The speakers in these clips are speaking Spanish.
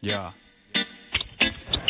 Ya.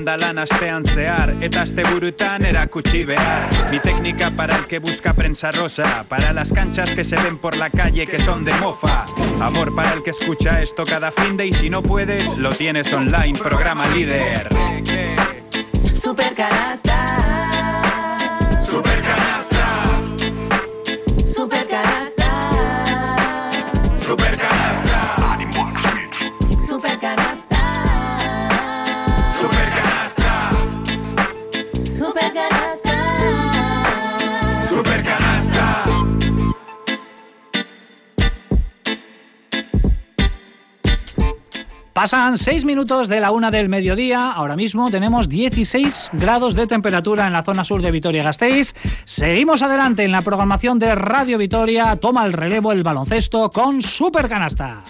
landa lan astean zehar Eta asteburutan erakutsi behar. Mi técnica para el que busca prensa rosa Para las canchas que se ven por la calle que son de mofa. Amor para el que escucha esto cada fin de Y si no puedes, lo tienes online, programa líder. Super Pasan 6 minutos de la una del mediodía. Ahora mismo tenemos 16 grados de temperatura en la zona sur de Vitoria-Gasteiz. Seguimos adelante en la programación de Radio Vitoria. Toma el relevo el baloncesto con Super Canasta.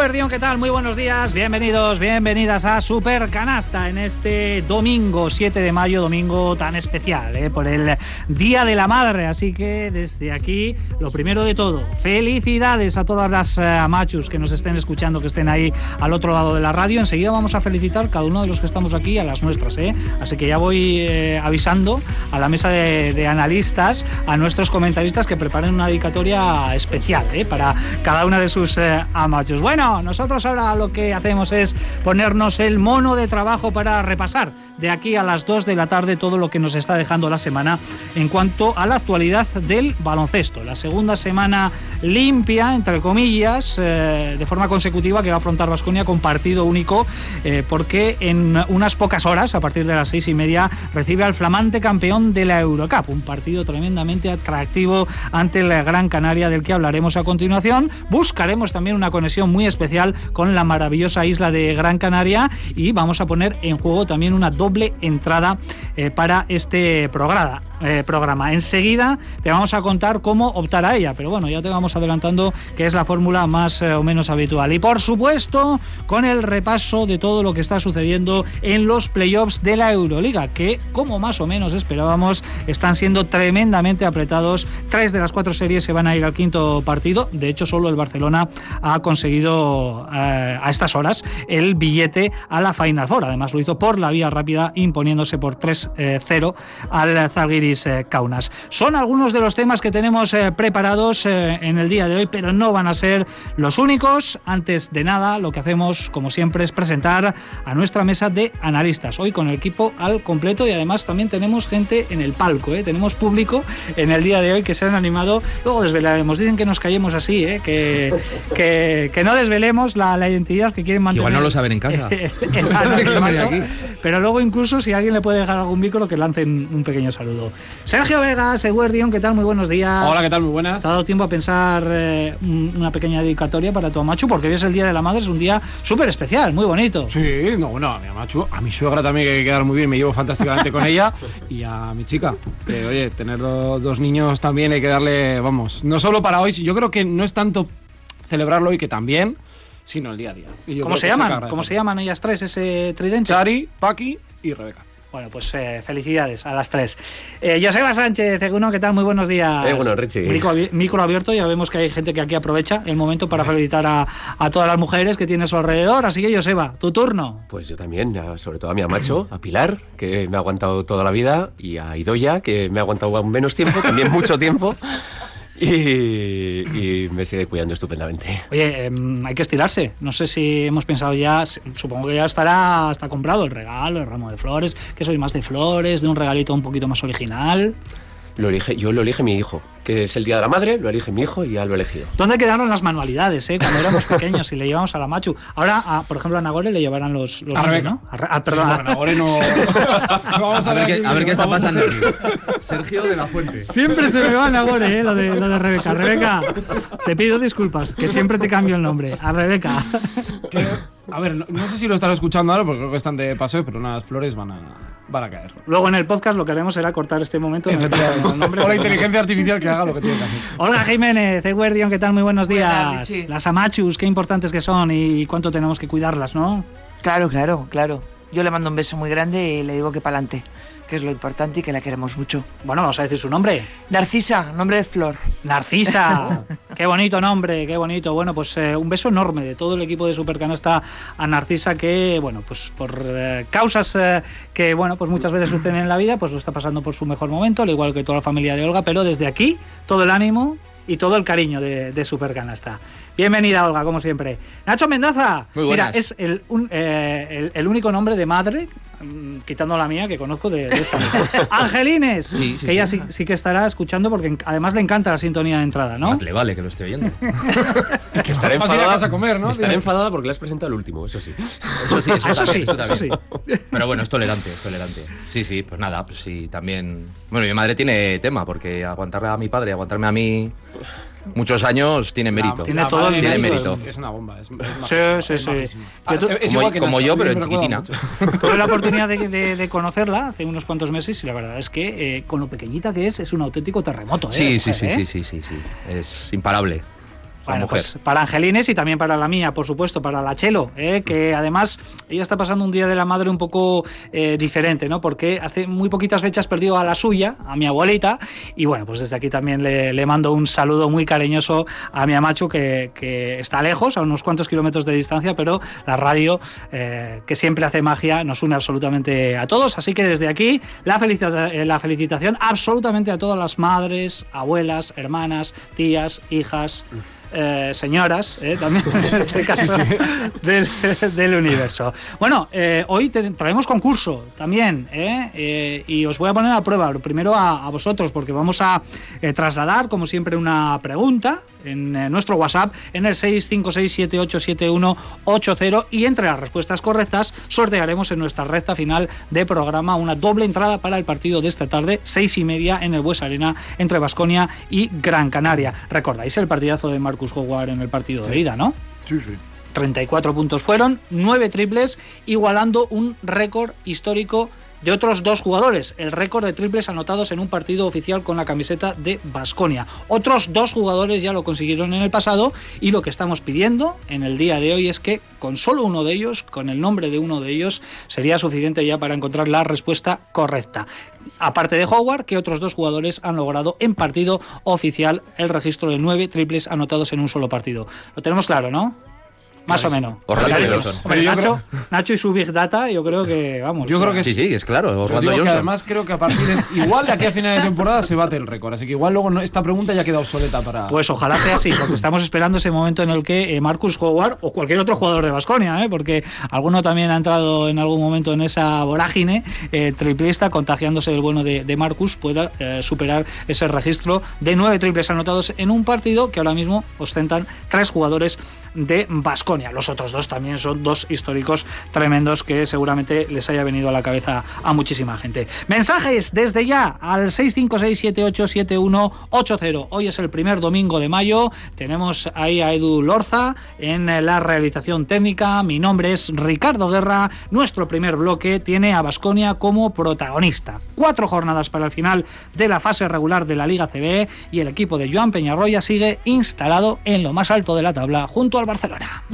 Guardión, ¿qué tal? Muy buenos días, bienvenidos, bienvenidas a Super Canasta en este domingo 7 de mayo, domingo tan especial, eh, por el Día de la Madre. Así que desde aquí, lo primero de todo, felicidades a todas las eh, machus que nos estén escuchando, que estén ahí al otro lado de la radio. Enseguida vamos a felicitar cada uno de los que estamos aquí a las nuestras, eh. Así que ya voy eh, avisando a la mesa de, de analistas, a nuestros comentaristas que preparen una dedicatoria especial eh, para cada una de sus eh, amachos. Nosotros ahora lo que hacemos es ponernos el mono de trabajo para repasar de aquí a las 2 de la tarde todo lo que nos está dejando la semana en cuanto a la actualidad del baloncesto. La segunda semana limpia, entre comillas, eh, de forma consecutiva que va a afrontar Vasconia con partido único, eh, porque en unas pocas horas, a partir de las seis y media, recibe al flamante campeón de la Eurocup, un partido tremendamente atractivo ante la Gran Canaria del que hablaremos a continuación. Buscaremos también una conexión muy especial con la maravillosa isla de Gran Canaria y vamos a poner en juego también una doble entrada eh, para este programa. eh, programa. Enseguida te vamos a contar cómo optar a ella, pero bueno, ya te vamos adelantando que es la fórmula más eh, o menos habitual. Y por supuesto, con el repaso de todo lo que está sucediendo en los playoffs de la Euroliga, que como más o menos esperábamos, están siendo tremendamente apretados. Tres de las cuatro series se van a ir al quinto partido. De hecho, solo el Barcelona ha conseguido eh, a estas horas el billete a la Final Four. Además, lo hizo por la vía rápida, imponiéndose por 3-0 al Zalgiris eh, Kaunas. Son algunos de los temas que tenemos eh, preparados eh, en el día de hoy, pero no van a ser los únicos. Antes de nada, lo que hacemos, como siempre, es presentar a nuestra mesa de analistas. Hoy con el equipo al completo y además también tenemos gente en el palco, ¿eh? tenemos público en el día de hoy que se han animado. Luego desvelaremos, dicen que nos callemos así, ¿eh? que, que, que no desvelemos la, la identidad que quieren mantener. Igual no lo saben en casa. el. Pero luego incluso si alguien le puede dejar algún micro que lancen un pequeño saludo. Sergio Vegas, Eguardión, ¿qué tal? Muy buenos días. Hola, ¿qué tal? Muy buenas. ¿Te ha dado tiempo a pensar eh, un- una pequeña dedicatoria para tu amachu? Porque hoy es el Día de la Madre, es un día súper especial, muy bonito. Sí, no, bueno, a mi amachu, a mi suegra también que hay que quedar muy bien, me llevo fantásticamente con ella y a mi chica. Que, oye, tener do- dos niños también hay que darle, vamos, no solo para hoy, yo creo que no es tanto celebrarlo hoy que también, sino el día a día. Y ¿Cómo se llaman? ¿Cómo se llaman ellas tres, ese tridente? Chari, Paqui y Rebeca. Bueno, pues eh, felicidades a las tres. Eh, Joseba Sánchez, Eguno, ¿qué tal? Muy buenos días. Eh, bueno, Richie. Micro, micro abierto, ya vemos que hay gente que aquí aprovecha el momento para felicitar a, a todas las mujeres que tiene a su alrededor. Así que, Joseba, tu turno. Pues yo también, sobre todo a mi amacho, a Pilar, que me ha aguantado toda la vida, y a Idoya, que me ha aguantado menos tiempo, también mucho tiempo. y, y me sigue cuidando estupendamente. Oye, em, hay que estirarse. No sé si hemos pensado ya, supongo que ya estará está comprado el regalo, el ramo de flores, que soy más de flores, de un regalito un poquito más original. Lo elige, yo lo elige mi hijo, que es el día de la madre, lo elige mi hijo y ya lo he elegido. ¿Dónde quedaron las manualidades, eh? Cuando éramos pequeños y le llevamos a la Machu. Ahora, a- por ejemplo, a Nagore le llevarán los, los A Rebeca. ¿no? A ah, perdón. Bueno, ahora no. no vamos A ver, qué, a ver qué está pasando aquí. Sergio de la Fuente. Siempre se me va a Nagore, ¿eh? Lo de, lo de Rebeca. Rebeca, te pido disculpas, que siempre te cambio el nombre. A Rebeca. Que- a ver, no, no sé si lo estará escuchando ahora porque creo que están de paseo, pero unas flores van a, van a caer. Luego en el podcast lo que haremos será cortar este momento. en el que el nombre- O la inteligencia artificial que haga lo que tiene que hacer. Olga Jiménez, Eguerdion, ¿qué tal? Muy buenos días. Buenas. Las amachus, qué importantes que son y cuánto tenemos que cuidarlas, ¿no? Claro, claro, claro. Yo le mando un beso muy grande y le digo que pa'lante, que es lo importante y que la queremos mucho. Bueno, vamos a decir su nombre. Narcisa, nombre de flor. Narcisa, qué bonito nombre, qué bonito. Bueno, pues eh, un beso enorme de todo el equipo de Supercanasta a Narcisa que, bueno, pues por eh, causas eh, que, bueno, pues muchas veces suceden en la vida, pues lo está pasando por su mejor momento, al igual que toda la familia de Olga, pero desde aquí todo el ánimo y todo el cariño de, de Supercanasta. Bienvenida, Olga, como siempre. Nacho Mendoza. Muy Mira, buenas. es el, un- eh, el, el único nombre de madre, mm, quitando la mía, que conozco de, de esta mesa. Angelines. Sí, sí, que ella sí. sí, que estará escuchando porque además le encanta la sintonía de entrada, ¿no? Más le vale que lo esté oyendo. Que estará Vas a comer, ¿no? Estará enfadada porque le has presentado el último, eso sí. Eso sí, eso, Eso también, sí, eso también. eso Pero bueno, es tolerante, es tolerante. Sí, sí, pues nada, pues sí, también... Bueno, mi madre tiene tema, porque aguantarle a mi padre, aguantarme a mí muchos años tiene mérito. Tiene todo el Tiene es- mérito. Es una bomba. Es, es Sí, tú- Ah, es Como- yo, pero en chiquitina. Tuve la oportunidad de, de- de conocerla hace unos cuantos meses y la verdad es que eh, con lo pequeñita que es, es un auténtico terremoto. ¿eh? Sí, sí, sí, ¿eh? sí, sí, sí, sí. Es imparable. Bueno, mujer. pues para Angelines y también para la mía, por supuesto, para la Chelo, ¿eh? que además ella está pasando un día de la madre un poco eh, diferente, ¿no? Porque hace muy poquitas fechas perdió a la suya, a mi abuelita, y bueno, pues desde aquí también le, le mando un saludo muy cariñoso a mi amacho que, que está lejos, a unos cuantos kilómetros de distancia, pero la radio, eh, que siempre hace magia, nos une absolutamente a todos, así que desde aquí la, felicita- la felicitación absolutamente a todas las madres, abuelas, hermanas, tías, hijas eh, señoras, eh, también en este caso Del, del universo. Bueno, eh, hoy traemos concurso también, eh, y os voy a poner a prueba, primero a, a vosotros, porque vamos a trasladar, como siempre, una pregunta en eh, nuestro WhatsApp en el 656787180 y entre las respuestas correctas sortearemos en nuestra recta final de programa una doble entrada para el partido de esta tarde, seis y media en el Bues Arena entre Basconia y Gran Canaria. Recordáis el partidazo de Marcus Howard en el partido de ida, ¿no? Sí, sí. 34 puntos fueron, 9 triples, igualando un récord histórico de otros dos jugadores, el récord de triples anotados en un partido oficial con la camiseta de Basconia. Otros dos jugadores ya lo consiguieron en el pasado y lo que estamos pidiendo en el día de hoy es que con solo uno de ellos, con el nombre de uno de ellos, sería suficiente ya para encontrar la respuesta correcta. Aparte de Howard, que otros dos jugadores han logrado en partido oficial el registro de nueve triples anotados en un solo partido. Lo tenemos claro, ¿no? Más o menos. Hombre, Nacho, Nacho y su Big Data, yo creo que, vamos. Yo creo que Sí, sí, es claro. Orlando que además creo que a partir de igual de aquí a final de temporada se bate el récord, así que igual luego no- esta pregunta ya queda obsoleta para Pues ojalá sea así, porque estamos esperando ese momento en el que eh, Marcus Howard o cualquier otro jugador de Basconia, porque alguno también ha entrado en algún momento en esa vorágine eh, triplista, contagiándose del bueno de, de Marcus, pueda eh, superar ese registro de nueve triples anotados en un partido que ahora mismo ostentan tres jugadores de Basconia. Los otros dos también son dos históricos tremendos que seguramente les haya venido a la cabeza a muchísima gente. Mensajes desde ya al 656787180. Hoy es el primer domingo de mayo. Tenemos ahí a Edu Lorza en la realización técnica. Mi nombre es Ricardo Guerra. Nuestro primer bloque tiene a Basconia como protagonista. Cuatro jornadas para el final de la fase regular de la Liga CB y el equipo de Joan Peñarroya sigue instalado en lo más alto de la tabla junto al Barcelona.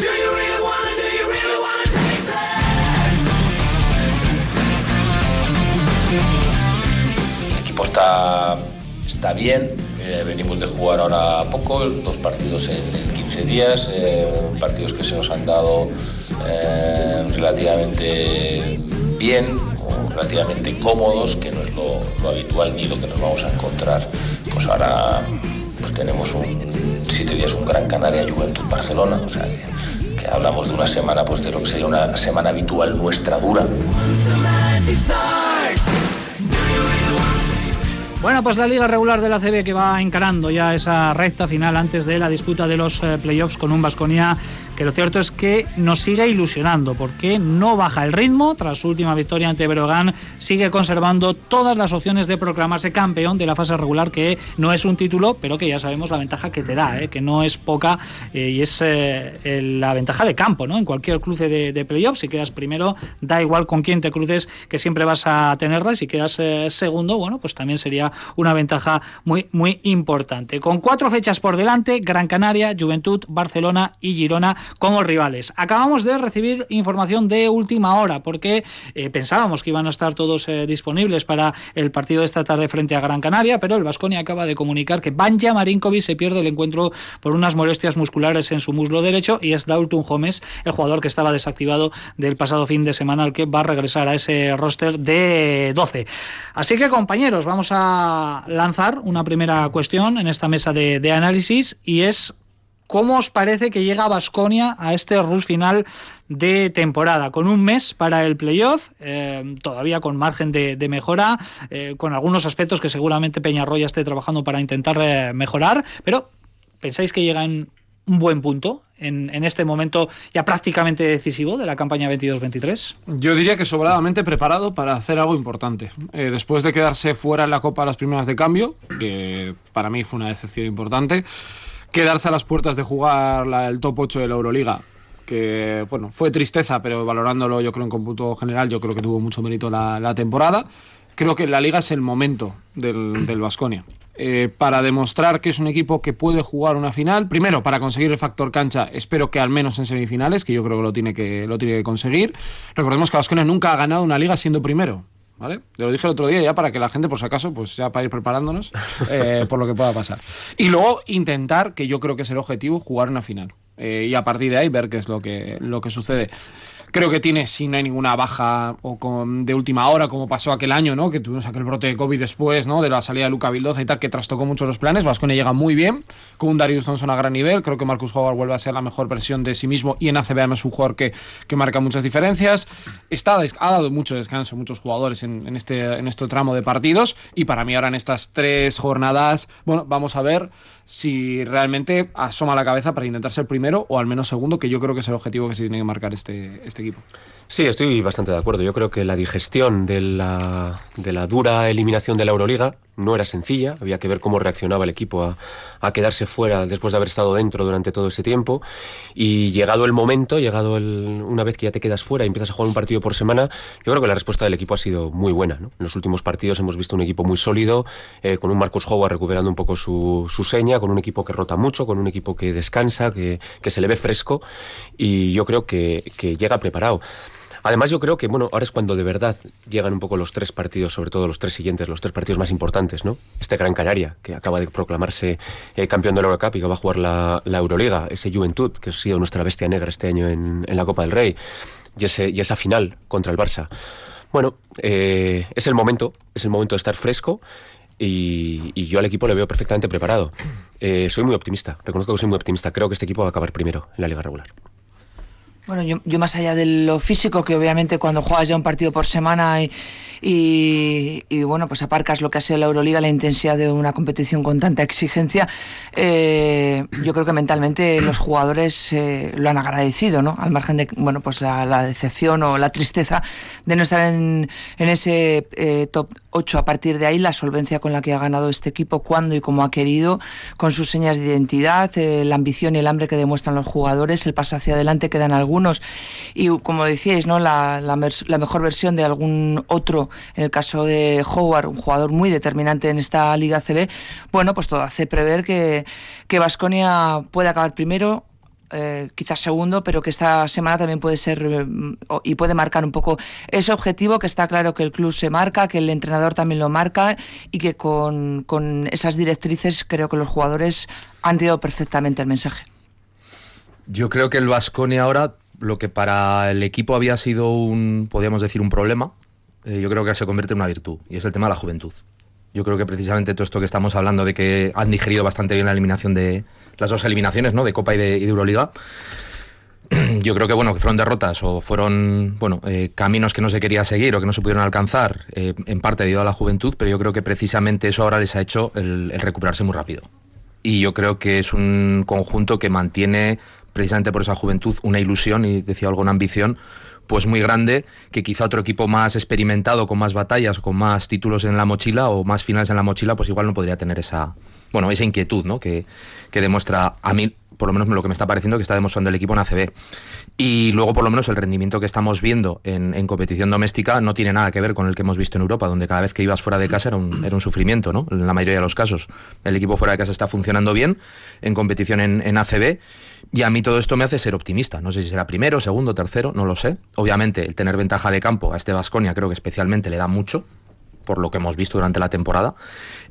El equipo está, está bien, eh, venimos de jugar ahora poco, dos partidos en, en 15 días, eh, partidos que se nos han dado eh, relativamente bien, relativamente cómodos, que no es lo, lo habitual ni lo que nos vamos a encontrar pues ahora pues tenemos un siete días un Gran Canaria Juventud Barcelona, o sea que, hablamos de una semana pues de lo que sería una semana habitual nuestra dura. Bueno, pues la liga regular de la CB que va encarando ya esa recta final antes de la disputa de los eh, playoffs con un Vasconia que lo cierto es que nos sigue ilusionando porque no baja el ritmo. Tras su última victoria ante Brogan, sigue conservando todas las opciones de proclamarse campeón de la fase regular, que no es un título, pero que ya sabemos la ventaja que te da, ¿eh? que no es poca eh, y es eh, la ventaja de campo, ¿no? En cualquier cruce de, de playoffs, si quedas primero, da igual con quién te cruces, que siempre vas a tenerla. Y si quedas segundo, bueno, pues también sería una ventaja muy, muy importante. Con cuatro fechas por delante, Gran Canaria, Juventud, Barcelona y Girona como rivales. Acabamos de recibir información de última hora porque eh, pensábamos que iban a estar todos eh, disponibles para el partido de esta tarde frente a Gran Canaria, pero el Vasconia acaba de comunicar que Banja Marinkovic se pierde el encuentro por unas molestias musculares en su muslo derecho y es Dalton Gómez, el jugador que estaba desactivado del pasado fin de semana, el que va a regresar a ese roster de 12. Así que compañeros, vamos a lanzar una primera cuestión en esta mesa de análisis y es ¿Cómo os parece que llega Basconia a este rush final de temporada? Con un mes para el playoff, eh, todavía con margen de, de mejora, eh, con algunos aspectos que seguramente Peñarroya esté trabajando para intentar eh, mejorar, pero ¿pensáis que llega en un buen punto en, en, este momento ya prácticamente decisivo de la campaña 22-23? Yo diría que sobradamente preparado para hacer algo importante. Eh, después de quedarse fuera en la Copa las primeras de cambio, que para mí fue una decepción importante, quedarse a las puertas de jugar el top 8 de la Euroliga que bueno, fue tristeza, pero valorándolo yo creo en cómputo general, yo creo que tuvo mucho mérito la, la temporada. Creo que la liga es el momento del Vasconia. Eh, para demostrar que es un equipo que puede jugar una final. Primero, para conseguir el factor cancha, espero que al menos en semifinales, que yo creo que lo tiene que, lo tiene que conseguir. Recordemos que Vasconia nunca ha ganado una liga siendo primero. ¿Vale? Te lo dije el otro día ya para que la gente, por si acaso, pues ya para ir preparándonos eh, por lo que pueda pasar. Y luego intentar, que yo creo que es el objetivo, jugar una final. Eh, y a partir de ahí ver qué es lo que, lo que sucede. Creo que tiene, si no hay ninguna baja o de última hora, como pasó aquel año, ¿no? Que tuvimos aquel brote de COVID después, ¿no? De la salida de Luca Vildoza y tal, que trastocó mucho los planes. Vasconia llega muy bien, con un Darius Thompson a gran nivel. Creo que Marcus Howard vuelve a ser la mejor versión de sí mismo y en ACB es un jugador que, que marca muchas diferencias. Está, ha dado mucho descanso a muchos jugadores en, este, en este tramo de partidos y para mí ahora en estas tres jornadas, bueno, vamos a ver si realmente asoma la cabeza para intentar ser primero o al menos segundo, que yo creo que es el objetivo que se tiene que marcar este, este equipo. Sí, estoy bastante de acuerdo. Yo creo que la digestión de la, de la dura eliminación de la Euroliga no era sencilla. Había que ver cómo reaccionaba el equipo a, a, quedarse fuera después de haber estado dentro durante todo ese tiempo. Y llegado el momento, llegado el, una vez que ya te quedas fuera y empiezas a jugar un partido por semana, yo creo que la respuesta del equipo ha sido muy buena. ¿no? En los últimos partidos hemos visto un equipo muy sólido, eh, con un Marcos Howard recuperando un poco su, su, seña, con un equipo que rota mucho, con un equipo que descansa, que, que se le ve fresco. Y yo creo que, que llega preparado. Además, yo creo que bueno, ahora es cuando de verdad llegan un poco los tres partidos, sobre todo los tres siguientes, los tres partidos más importantes, ¿no? Este Gran Canaria, que acaba de proclamarse eh, campeón de la Eurocup y que va a jugar la, la, Euroliga, ese Juventud, que ha sido nuestra bestia negra este año en, en la Copa del Rey, y, ese, y esa final contra el Barça. Bueno, eh, es el momento, es el momento de estar fresco y, yo al equipo le veo perfectamente preparado. Eh, soy muy optimista, reconozco que soy muy optimista. Creo que este equipo va a acabar primero en la liga regular. Bueno, yo, yo, más allá de lo físico, que obviamente cuando juegas ya un partido por semana y, y, bueno, pues aparcas lo que ha sido la Euroliga, la intensidad de una competición con tanta exigencia, eh, yo creo que mentalmente los jugadores eh, lo han agradecido, ¿no? Al margen de, bueno, pues la, decepción o la tristeza de no estar en, ese eh, top 8 a partir de ahí, la solvencia con la que ha ganado este equipo, cuando y como ha querido, con sus señas de identidad, eh, la ambición y el hambre que demuestran los jugadores, el paso hacia adelante que dan algunos y como decíais, ¿no? La, la, la, mejor versión de algún otro, en el caso de Howard, un jugador muy determinante en esta Liga CB, bueno, pues todo hace prever que Vasconia que puede acabar primero, eh, quizás segundo, pero que esta semana también puede ser eh, y puede marcar un poco ese objetivo que está claro que el club se marca, que el entrenador también lo marca y que con, con esas directrices creo que los jugadores han dado perfectamente el mensaje. Yo creo que el Vasconia ahora lo que para el equipo había sido un, podríamos decir, un problema, eh, yo creo que se convierte en una virtud, y es el tema de la juventud. Yo creo que precisamente todo esto que estamos hablando de que han digerido bastante bien la eliminación de las dos eliminaciones, ¿no? De Copa y de, Euroliga. Yo creo que bueno que fueron derrotas o fueron bueno eh, caminos que no se quería seguir o que no se pudieron alcanzar eh, en parte debido a la juventud, pero yo creo que precisamente eso ahora les ha hecho el recuperarse muy rápido. Y yo creo que es un conjunto que mantiene precisamente por esa juventud una ilusión y decía algo una ambición pues muy grande que quizá otro equipo más experimentado con más batallas con más títulos en la mochila o más finales en la mochila pues igual no podría tener esa bueno esa inquietud ¿no? que, que demuestra a mí por lo menos lo que me está pareciendo que está demostrando el equipo en ACB. Y luego, por lo menos, el rendimiento que estamos viendo en, competición doméstica no tiene nada que ver con el que hemos visto en Europa, donde cada vez que ibas fuera de casa era un, era un sufrimiento, ¿no? En la mayoría de los casos. El equipo fuera de casa está funcionando bien en competición en, en ACB. Y a mí todo esto me hace ser optimista. No sé si será primero, segundo, tercero, no lo sé. Obviamente, el tener ventaja de campo a este Vasconia creo que especialmente le da mucho, por lo que hemos visto durante la temporada.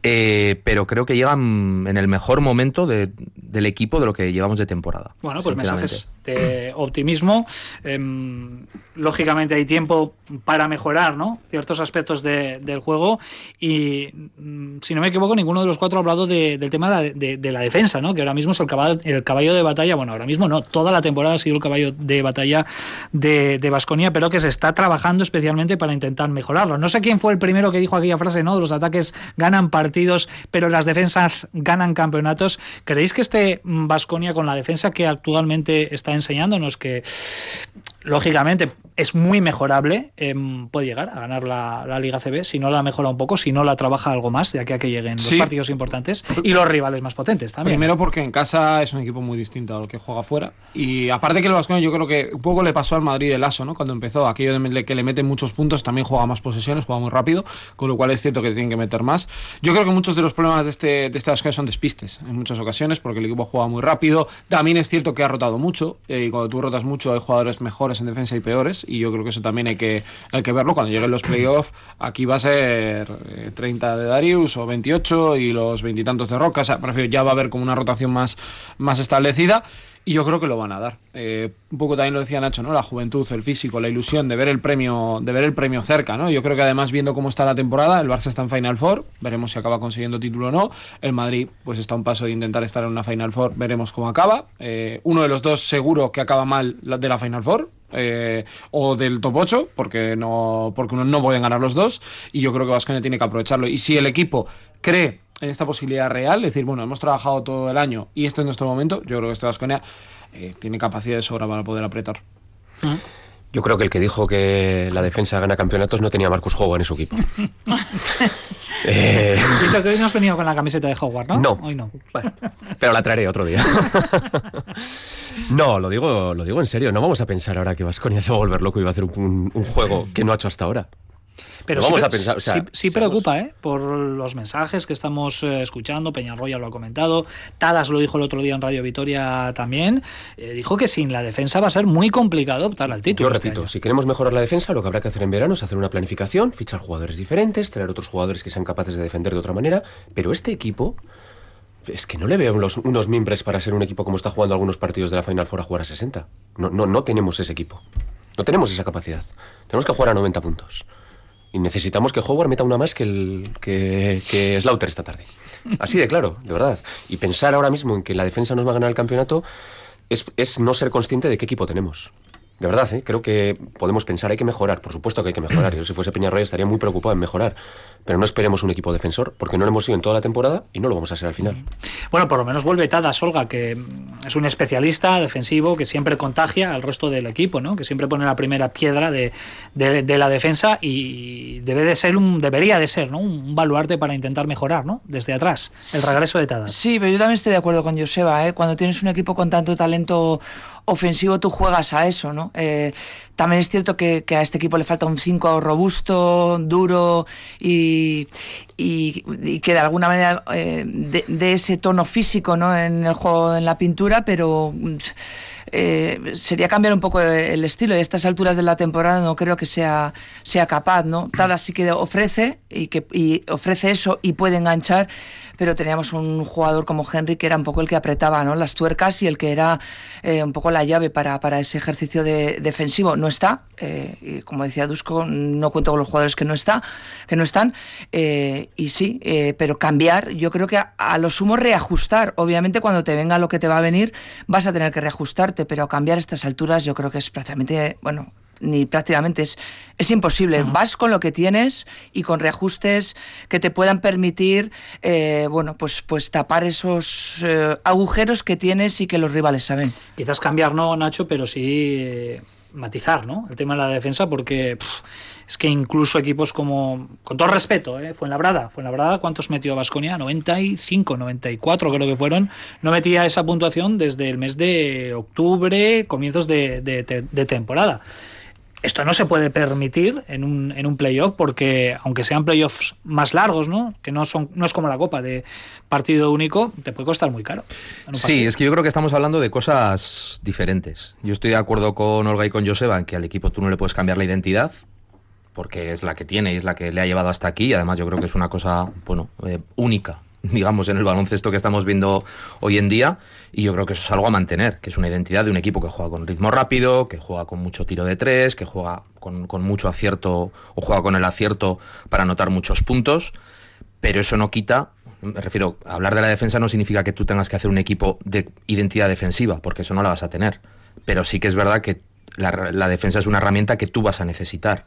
Eh, pero creo que llegan en el mejor momento de, del equipo de lo que llevamos de temporada. Bueno, pues mensajes de optimismo. Eh, lógicamente hay tiempo para mejorar ¿no? ciertos aspectos de, del juego y, mm, si no me equivoco, ninguno de los cuatro ha hablado de, del tema de, la defensa, ¿no? que ahora mismo es el caballo, el caballo de batalla. Bueno, ahora mismo no, toda la temporada ha sido el caballo de batalla de Vasconia, pero que se está trabajando especialmente para intentar mejorarlo. No sé quién fue el primero que dijo aquella frase, ¿no? Los ataques ganan partidos, pero las defensas ganan campeonatos. ¿Creéis que este Vasconia con la defensa que actualmente está enseñándonos que lógicamente es muy mejorable, eh, puede llegar a ganar la, la, Liga CB si no la mejora un poco, si no la trabaja algo más de aquí a que lleguen sí. los partidos importantes y los rivales más potentes también. Primero porque en casa es un equipo muy distinto a lo que juega fuera y aparte que el Vasconia yo creo que un poco le pasó al Madrid el ASO, ¿no? Cuando empezó aquello de que le meten muchos puntos, también juega más posesiones, juega muy rápido, con lo cual es cierto que tienen que meter más. Yo creo que muchos de los problemas de este, de este Vasconia son despistes en muchas ocasiones porque el equipo juega muy rápido. También es cierto que ha rotado mucho eh, y cuando tú rotas mucho hay jugadores mejores en defensa y peores y yo creo que eso también hay que, hay que verlo. Cuando lleguen los playoffs, aquí va a ser eh, 30 de Darius o 28 y los veintitantos de Roca. O sea, prefiero, ya va a haber como una rotación más, más establecida. Y yo creo que lo van a dar. Eh, un poco también lo decía Nacho, ¿no? La juventud, el físico, la ilusión de ver el premio, de ver el premio cerca, ¿no? Yo creo que además viendo cómo está la temporada, el Barça está en Final Four, veremos si acaba consiguiendo título o no. El Madrid, pues está a un paso de intentar estar en una Final Four, veremos cómo acaba. Eh, uno de los dos seguro que acaba mal de la Final Four, eh, o del top 8, porque no, porque no pueden ganar los dos, y yo creo que Vasconia tiene que aprovecharlo. Y si el equipo cree en esta posibilidad real, es decir, bueno, hemos trabajado todo el año y este es nuestro momento, yo creo que este Vasconia eh, tiene capacidad de sobra para poder apretar. Yo creo que el que dijo que la defensa gana campeonatos no tenía Marcus Howard en su equipo. eh... Y eso que hoy no has venido con la camiseta de Howard, ¿no? No. Hoy no. Bueno, pero la traeré otro día. no, lo digo, lo digo en serio. No vamos a pensar ahora que Vasconia se va a volver loco y va a hacer un, un juego que no ha hecho hasta ahora. Pero sí, vamos a pensar, o sea, sí, sí preocupa, ¿eh? Por los mensajes que estamos eh, escuchando. Peñarroya lo ha comentado. Tadas lo dijo el otro día en Radio Vitoria también. Eh, dijo que sin la defensa va a ser muy complicado optar al título. Yo repito, este si queremos mejorar la defensa, lo que habrá que hacer en verano es hacer una planificación, fichar jugadores diferentes, traer otros jugadores que sean capaces de defender de otra manera. Pero este equipo. Es que no le veo unos, unos mimbres para ser un equipo como está jugando algunos partidos de la Final Four a jugar a 60. No, no, no tenemos ese equipo. No tenemos esa capacidad. Tenemos que jugar a 90 puntos. Y necesitamos que Howard meta una más que, el, que, que Slaughter esta tarde. Así de claro, de verdad. Y pensar ahora mismo en que la defensa nos va a ganar el campeonato es, es no ser consciente de qué equipo tenemos. De verdad, ¿eh? creo que podemos pensar, hay que mejorar, por supuesto que hay que mejorar. Yo si fuese Peñarroya estaría muy preocupado en mejorar, pero no esperemos un equipo defensor, porque no lo hemos sido en toda la temporada y no lo vamos a ser al final. Bueno, por lo menos vuelve Tadas Olga, que es un especialista defensivo que siempre contagia al resto del equipo, ¿no? que siempre pone la primera piedra de, de, de la defensa y debe de ser un, debería de ser ¿no? un baluarte para intentar mejorar ¿no? desde atrás, el regreso de Tadas. Sí, pero yo también estoy de acuerdo con Joseba, ¿eh? cuando tienes un equipo con tanto talento ofensivo tú juegas a eso, ¿no? Eh, también es cierto que, a este equipo le falta un 5 robusto, duro y, que de alguna manera eh, de, ese tono físico, ¿no? En el juego, en la pintura, pero eh, sería cambiar un poco el estilo y a estas alturas de la temporada no creo que sea, sea capaz, ¿no? Tada sí que ofrece y que ofrece eso y puede enganchar, pero teníamos un jugador como Henry que era un poco el que apretaba ¿no? las tuercas y el que era eh, un poco la llave para, para ese ejercicio de, defensivo. No está, eh, y como decía Dusko, no cuento con los jugadores que no, está, que no están, eh, y sí, pero cambiar, yo creo que a, lo sumo reajustar. Obviamente cuando te venga lo que te va a venir vas a tener que reajustarte, pero cambiar estas alturas yo creo que es prácticamente, bueno, ni prácticamente es, es imposible. Vas con lo que tienes y con reajustes que te puedan permitir, eh, bueno, pues, pues tapar esos eh, agujeros que tienes y que los rivales saben. Quizás cambiar no, Nacho, pero sí eh, matizar, ¿no? El tema de la defensa, porque es que incluso equipos como, con todo respeto, ¿eh? Fuenlabrada, Fuenlabrada, ¿cuántos metió Vasconia? 95, 94 creo que fueron. No metía esa puntuación desde el mes de octubre, comienzos de, de, de temporada esto no se puede permitir en un, en un playoff porque aunque sean playoffs más largos, ¿no? que no, son, no es como la Copa de partido único, te puede costar muy caro. Sí, es que yo creo que estamos hablando de cosas diferentes. Yo estoy de acuerdo con Olga y con Joseba en que al equipo tú no le puedes cambiar la identidad porque es la que tiene y es la que le ha llevado hasta aquí. Además, yo creo que es una cosa bueno, eh, única digamos, en el baloncesto que estamos viendo hoy en día. Y yo creo que eso es algo a mantener, que es una identidad de un equipo que juega con ritmo rápido, que juega con mucho tiro de tres, que juega con, con mucho acierto o juega con el acierto para anotar muchos puntos. Pero eso no quita me refiero, hablar de la defensa no significa que tú tengas que hacer un equipo de identidad defensiva, porque eso no la vas a tener. Pero sí que es verdad que la, la, defensa es una herramienta que tú vas a necesitar.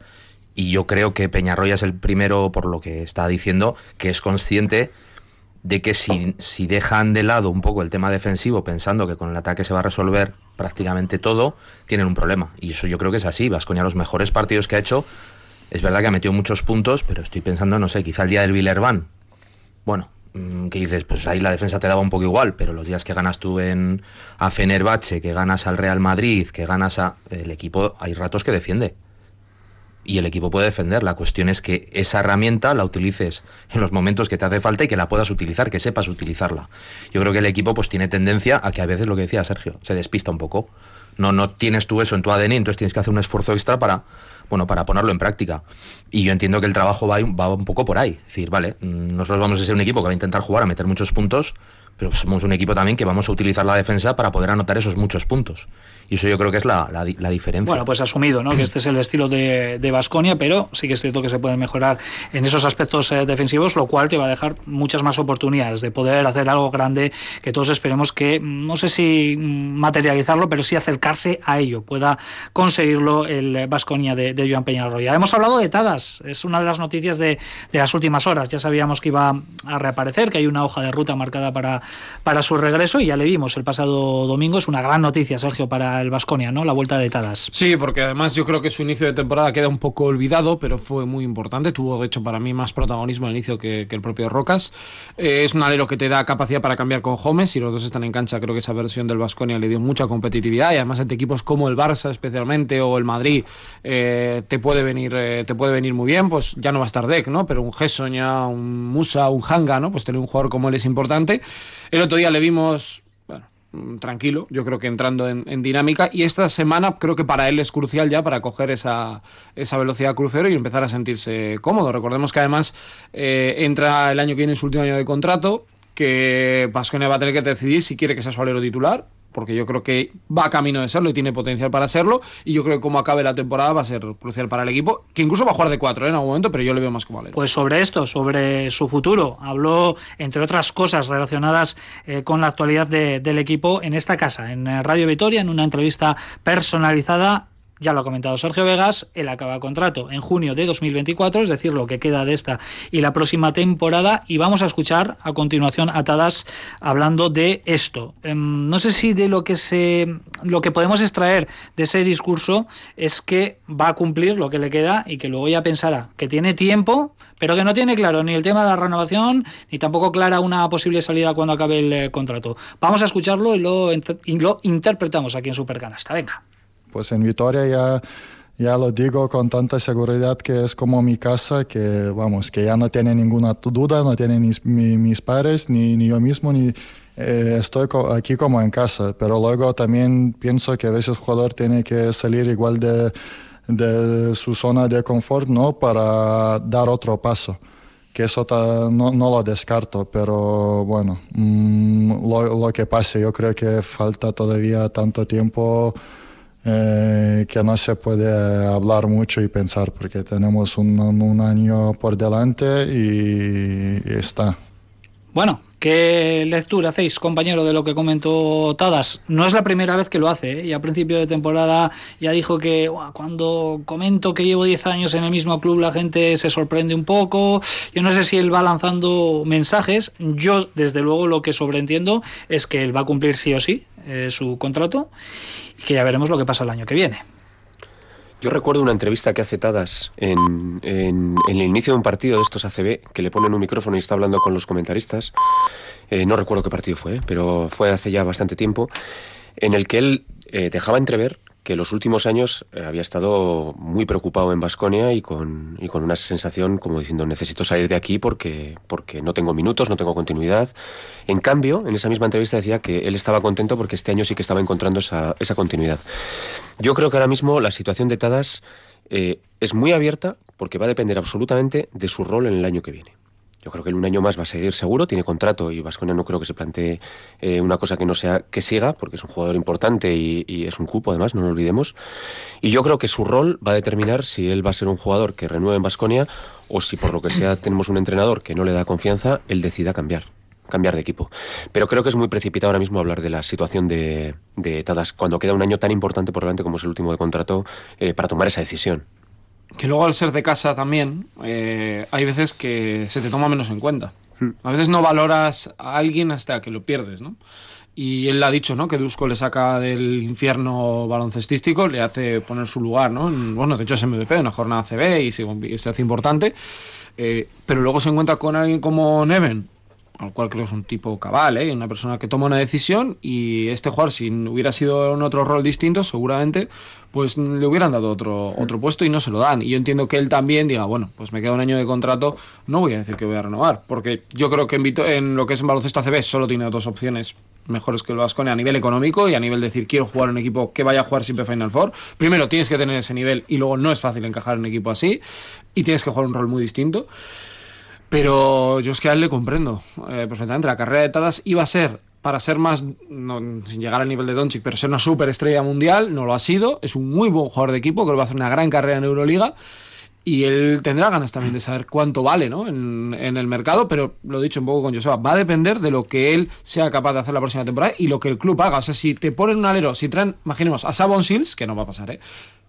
Y yo creo que Peñarroya es el primero, por lo que está diciendo, que es consciente de que si, si, dejan de lado un poco el tema defensivo pensando que con el ataque se va a resolver prácticamente todo, tienen un problema. Y eso yo creo que es así. Vascoña los mejores partidos que ha hecho, es verdad que ha metido muchos puntos, pero estoy pensando, no sé, quizá el día del Villerban. Bueno, mm, que dices, pues ahí la defensa te daba un poco igual, pero los días que ganas tú en a Fenerbahce, que ganas al Real Madrid, que ganas a el equipo, hay ratos que defiende y el equipo puede defender. La cuestión es que esa herramienta la utilices en los momentos que te hace falta y que la puedas utilizar, que sepas utilizarla. Yo creo que el equipo pues tiene tendencia a que a veces lo que decía Sergio, se despista un poco. No, no tienes tú eso en tu ADN, entonces tienes que hacer un esfuerzo extra para, bueno, para ponerlo en práctica. Y yo entiendo que el trabajo va, va un poco por ahí. Es decir, vale, nosotros vamos a ser un equipo que va a intentar jugar, a meter muchos puntos, pero somos un equipo también que vamos a utilizar la defensa para poder anotar esos muchos puntos. Y eso yo creo que es la, la, la diferencia. Bueno, pues asumido, ¿no? que este es el estilo de Vasconia, pero sí que es cierto que se puede mejorar en esos aspectos eh, defensivos, lo cual te va a dejar muchas más oportunidades de poder hacer algo grande que todos esperemos que, no sé si materializarlo, pero sí acercarse a ello, pueda conseguirlo el Vasconia de, de Joan Peñarroya. Hemos hablado de Tadas, es una de las noticias de, de las últimas horas. Ya sabíamos que iba a reaparecer, que hay una hoja de ruta marcada para, para su regreso y ya le vimos el pasado domingo. Es una gran noticia, Sergio, para el Vasconia, ¿no? La vuelta de Tadas. Sí, porque además yo creo que su inicio de temporada queda un poco olvidado, pero fue muy importante. Tuvo, de hecho, para mí más protagonismo al inicio que, que el propio Rocas. Eh, es un alero que te da capacidad para cambiar con Gómez. Si los dos están en cancha, creo que esa versión del Vasconia le dio mucha competitividad y además ante equipos como el Barça, especialmente, o el Madrid, eh, te, puede venir, eh, te puede venir muy bien. Pues ya no va a estar Deck, ¿no? Pero un Gessoña, un Musa, un Hanga, ¿no? Pues tener un jugador como él es importante. El otro día le vimos tranquilo, yo creo que entrando en, dinámica y esta semana creo que para él es crucial ya para coger esa, esa velocidad crucero y empezar a sentirse cómodo. Recordemos que además eh, entra el año que viene en su último año de contrato, que Pasconia va a tener que decidir si quiere que sea su alero titular porque yo creo que va camino de serlo y tiene potencial para serlo. Y yo creo que como acabe la temporada va a ser crucial para el equipo, que incluso va a jugar de cuatro ¿eh? en algún momento, pero yo le veo más como alero. Pues sobre esto, sobre su futuro, habló, entre otras cosas relacionadas eh, con la actualidad de, del equipo en esta casa, en Radio Vitoria, en una entrevista personalizada ya lo ha comentado Sergio Vegas, él acaba contrato en junio de 2024, es decir, lo que queda de esta y la próxima temporada, y vamos a escuchar a continuación a Tadas hablando de esto. No sé si de lo que se lo que podemos extraer de ese discurso es que va a cumplir lo que le queda y que luego ya pensará que tiene tiempo, pero que no tiene claro ni el tema de la renovación ni tampoco clara una posible salida cuando acabe el eh, contrato. Vamos a escucharlo y lo, y lo interpretamos aquí en Supercanasta. Venga pues en Vitoria ya, ya lo digo con tanta seguridad que es como mi casa, que vamos, que ya no tiene ninguna duda, no tienen ni, mi, mis padres, ni, ni yo mismo, ni eh, estoy aquí como en casa, pero luego también pienso que a veces el jugador tiene que salir igual de, de su zona de confort, ¿no? Para dar otro paso. Que eso no, no, lo descarto, pero bueno, mm, lo, lo, que pase, yo creo que falta todavía tanto tiempo eh, que no se puede hablar mucho y pensar, porque tenemos un, año por delante y, y está. Bueno, ¿Qué lectura hacéis, compañero, de lo que comentó Tadas? No es la primera vez que lo hace, ¿eh? y a principio de temporada ya dijo que cuando comento que llevo 10 años en el mismo club la gente se sorprende un poco. Yo no sé si él va lanzando mensajes. Yo, desde luego, lo que sobreentiendo es que él va a cumplir sí o sí eh, su contrato y que ya veremos lo que pasa el año que viene. Yo recuerdo una entrevista que hace Tadas en, en, el inicio de un partido de estos ACB, que le ponen un micrófono y está hablando con los comentaristas. Eh, no recuerdo qué partido fue, pero fue hace ya bastante tiempo, en el que él eh, dejaba entrever que los últimos años eh, había estado muy preocupado en Basconia y con, y con una sensación como diciendo necesito salir de aquí porque, porque no tengo minutos, no tengo continuidad. En cambio, en esa misma entrevista decía que él estaba contento porque este año sí que estaba encontrando esa, esa continuidad. Yo creo que ahora mismo la situación de Tadas eh, es muy abierta porque va a depender absolutamente de su rol en el año que viene. Yo creo que en un año más va a seguir seguro, tiene contrato y Vasconia no creo que se plantee eh, una cosa que no sea que siga, porque es un jugador importante y, es un cupo además, no lo olvidemos. Y yo creo que su rol va a determinar si él va a ser un jugador que renueve en Vasconia o si por lo que sea tenemos un entrenador que no le da confianza, él decida cambiar cambiar de equipo. Pero creo que es muy precipitado ahora mismo hablar de la situación de, Tadas cuando queda un año tan importante por delante como es el último de contrato eh, para tomar esa decisión que luego al ser de casa también, eh, hay veces que se te toma menos en cuenta. Hmm. A veces no valoras a alguien hasta que lo pierdes, ¿no? Y él ha dicho, ¿no? Que Dusko le saca del infierno baloncestístico, le hace poner su lugar, ¿no? Bueno, de hecho es MVP, una jornada CB y se, hace importante. Eh, pero luego se encuentra con alguien como Neven, al cual creo que es un tipo cabal, ¿eh? una persona que toma una decisión y este jugador, si hubiera sido en otro rol distinto, seguramente pues le hubieran dado otro, otro puesto y no se lo dan. Y yo entiendo que él también diga, bueno, pues me queda un año de contrato, no voy a decir que voy a renovar, porque yo creo que en, en lo que es en baloncesto ACB solo tiene dos opciones mejores que el Vascone a nivel económico y a nivel de decir quiero jugar un equipo que vaya a jugar siempre Final Four. Primero tienes que tener ese nivel y luego no es fácil encajar en un equipo así y tienes que jugar un rol muy distinto. Pero yo es que a él le comprendo eh, perfectamente. La carrera de Tadas iba a ser para ser más, sin llegar al nivel de Doncic, pero ser una superestrella mundial, no lo ha sido. Es un muy buen jugador de equipo, creo que va a hacer una gran carrera en Euroliga. Y él tendrá ganas también de saber cuánto vale ¿no? en, el mercado, pero lo he dicho un poco con Joseba, va a depender de lo que él sea capaz de hacer la próxima temporada y lo que el club haga. O sea, si te ponen un alero, si traen, imaginemos, a Sabon Seals, que no va a pasar, ¿eh?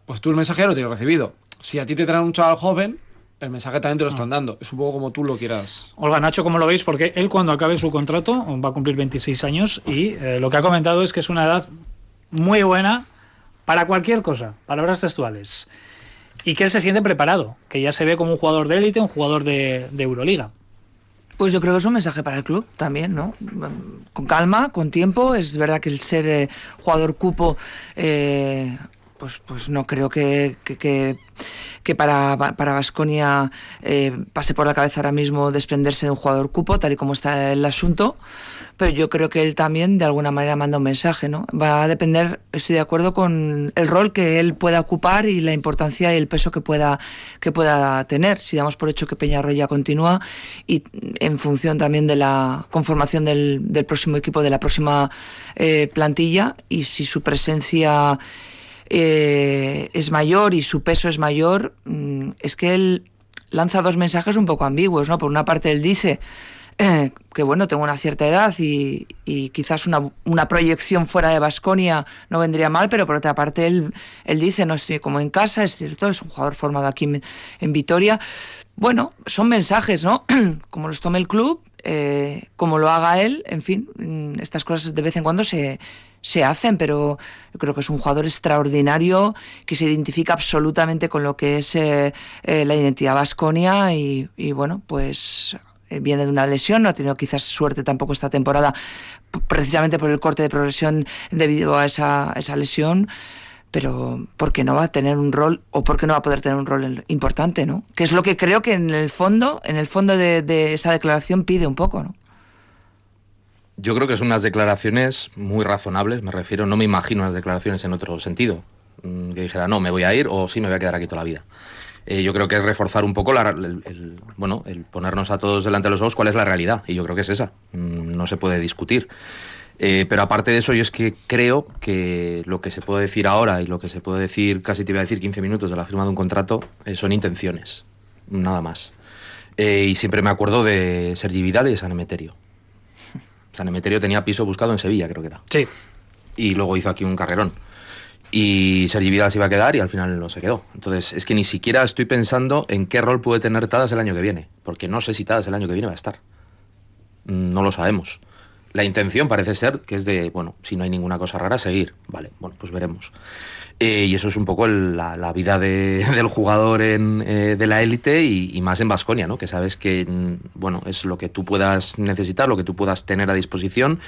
pues tú el mensajero lo tienes recibido. Si a ti te traen un chaval joven, el mensaje también te lo están ah. dando. Es un poco como tú lo quieras. Olga, Nacho, ¿cómo lo veis? Porque él cuando acabe su contrato va a cumplir 26 años y eh, lo que ha comentado es que es una edad muy buena para cualquier cosa, palabras textuales. Y que él se siente preparado, que ya se ve como un jugador de élite, un jugador de, Euroliga. Pues yo creo que es un mensaje para el club también, ¿no? Con calma, con tiempo. Es verdad que el ser eh, jugador cupo, eh, pues, pues no creo que que para Vasconia eh, pase por la cabeza ahora mismo desprenderse de un jugador cupo, tal y como está el asunto, pero yo creo que él también de alguna manera manda un mensaje, ¿no? Va a depender, estoy de acuerdo con el rol que él pueda ocupar y la importancia y el peso que pueda, que pueda tener. Si damos por hecho que Peñarroya ya continúa y en función también de la conformación del, próximo equipo, de la próxima eh, plantilla y si su presencia eh, es mayor y su peso es mayor, mm, es que él lanza dos mensajes un poco ambiguos, ¿no? Por una parte él dice eh, que bueno, tengo una cierta edad y, quizás una, proyección fuera de Basconia no vendría mal, pero por otra parte él, él dice, no estoy como en casa, es cierto, es un jugador formado aquí en, Vitoria. Bueno, son mensajes, ¿no? como los tome el club, eh, como lo haga él, en fin, mm, estas cosas de vez en cuando se, se hacen, pero yo creo que es un jugador extraordinario que se identifica absolutamente con lo que es eh, eh, la identidad vasconia y, bueno, pues eh, viene de una lesión, no ha tenido quizás suerte tampoco esta temporada precisamente por el corte de progresión debido a esa, esa lesión pero ¿por qué no va a tener un rol o por qué no va a poder tener un rol importante, ¿no? Que es lo que creo que en el fondo, en el fondo de, de esa declaración pide un poco, ¿no? Yo creo que son unas declaraciones muy razonables, me refiero, no me imagino unas declaraciones en otro sentido. Mm, Que dijera, no, me voy a ir o sí, me voy a quedar aquí toda la vida. Eh, yo creo que es reforzar un poco la- el, bueno, ponernos a todos delante de los ojos cuál es la realidad. Y yo creo que es esa. Mm, No se puede discutir. Eh, pero aparte de eso, yo es que creo que lo que se puede decir ahora y lo que se puede decir, casi te iba a decir 15 minutos de la firma de un contrato, eh, son intenciones. Nada más. Y siempre me acuerdo de Sergi Vidal y de San Emeterio. San Emeterio tenía piso buscado en Sevilla, creo que era. Sí. Y luego hizo aquí un carrerón. Y Sergi Vidal se iba a quedar y al final no se quedó. Entonces, es que ni siquiera estoy pensando en qué rol puede tener Tadas el año que viene. Porque no sé si Tadas el año que viene va a estar. No lo sabemos. La intención parece ser que es de, bueno, si no hay ninguna cosa rara, seguir. Vale, bueno, pues veremos. Eh, y eso es un poco el- la, la vida de- del jugador en, eh, de la élite y, más en Vasconia, ¿no? Que sabes que, mm, bueno, es lo que tú puedas necesitar, lo que tú puedas tener a disposición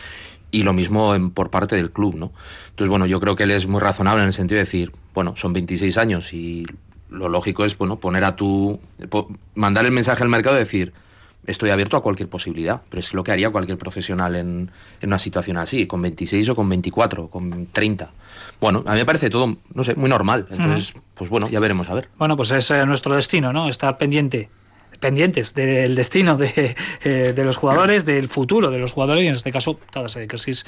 y lo mismo en- por parte del club, ¿no? Entonces, bueno, yo creo que él es muy razonable en el sentido de decir, bueno, son 26 años y lo lógico es, bueno, poner a tu... mandar el mensaje al mercado y decir, estoy abierto a cualquier posibilidad, pero es lo que haría cualquier profesional en, en una situación así, con 26 o con 24, con 30. Bueno, a mí me parece todo, no sé, muy normal. Entonces, pues bueno, ya veremos, a ver. Bueno, pues es eh, nuestro destino, ¿no? Estar pendiente pendientes del destino de, eh, de los jugadores, del futuro de los jugadores, y en este caso, Tadas Crisis,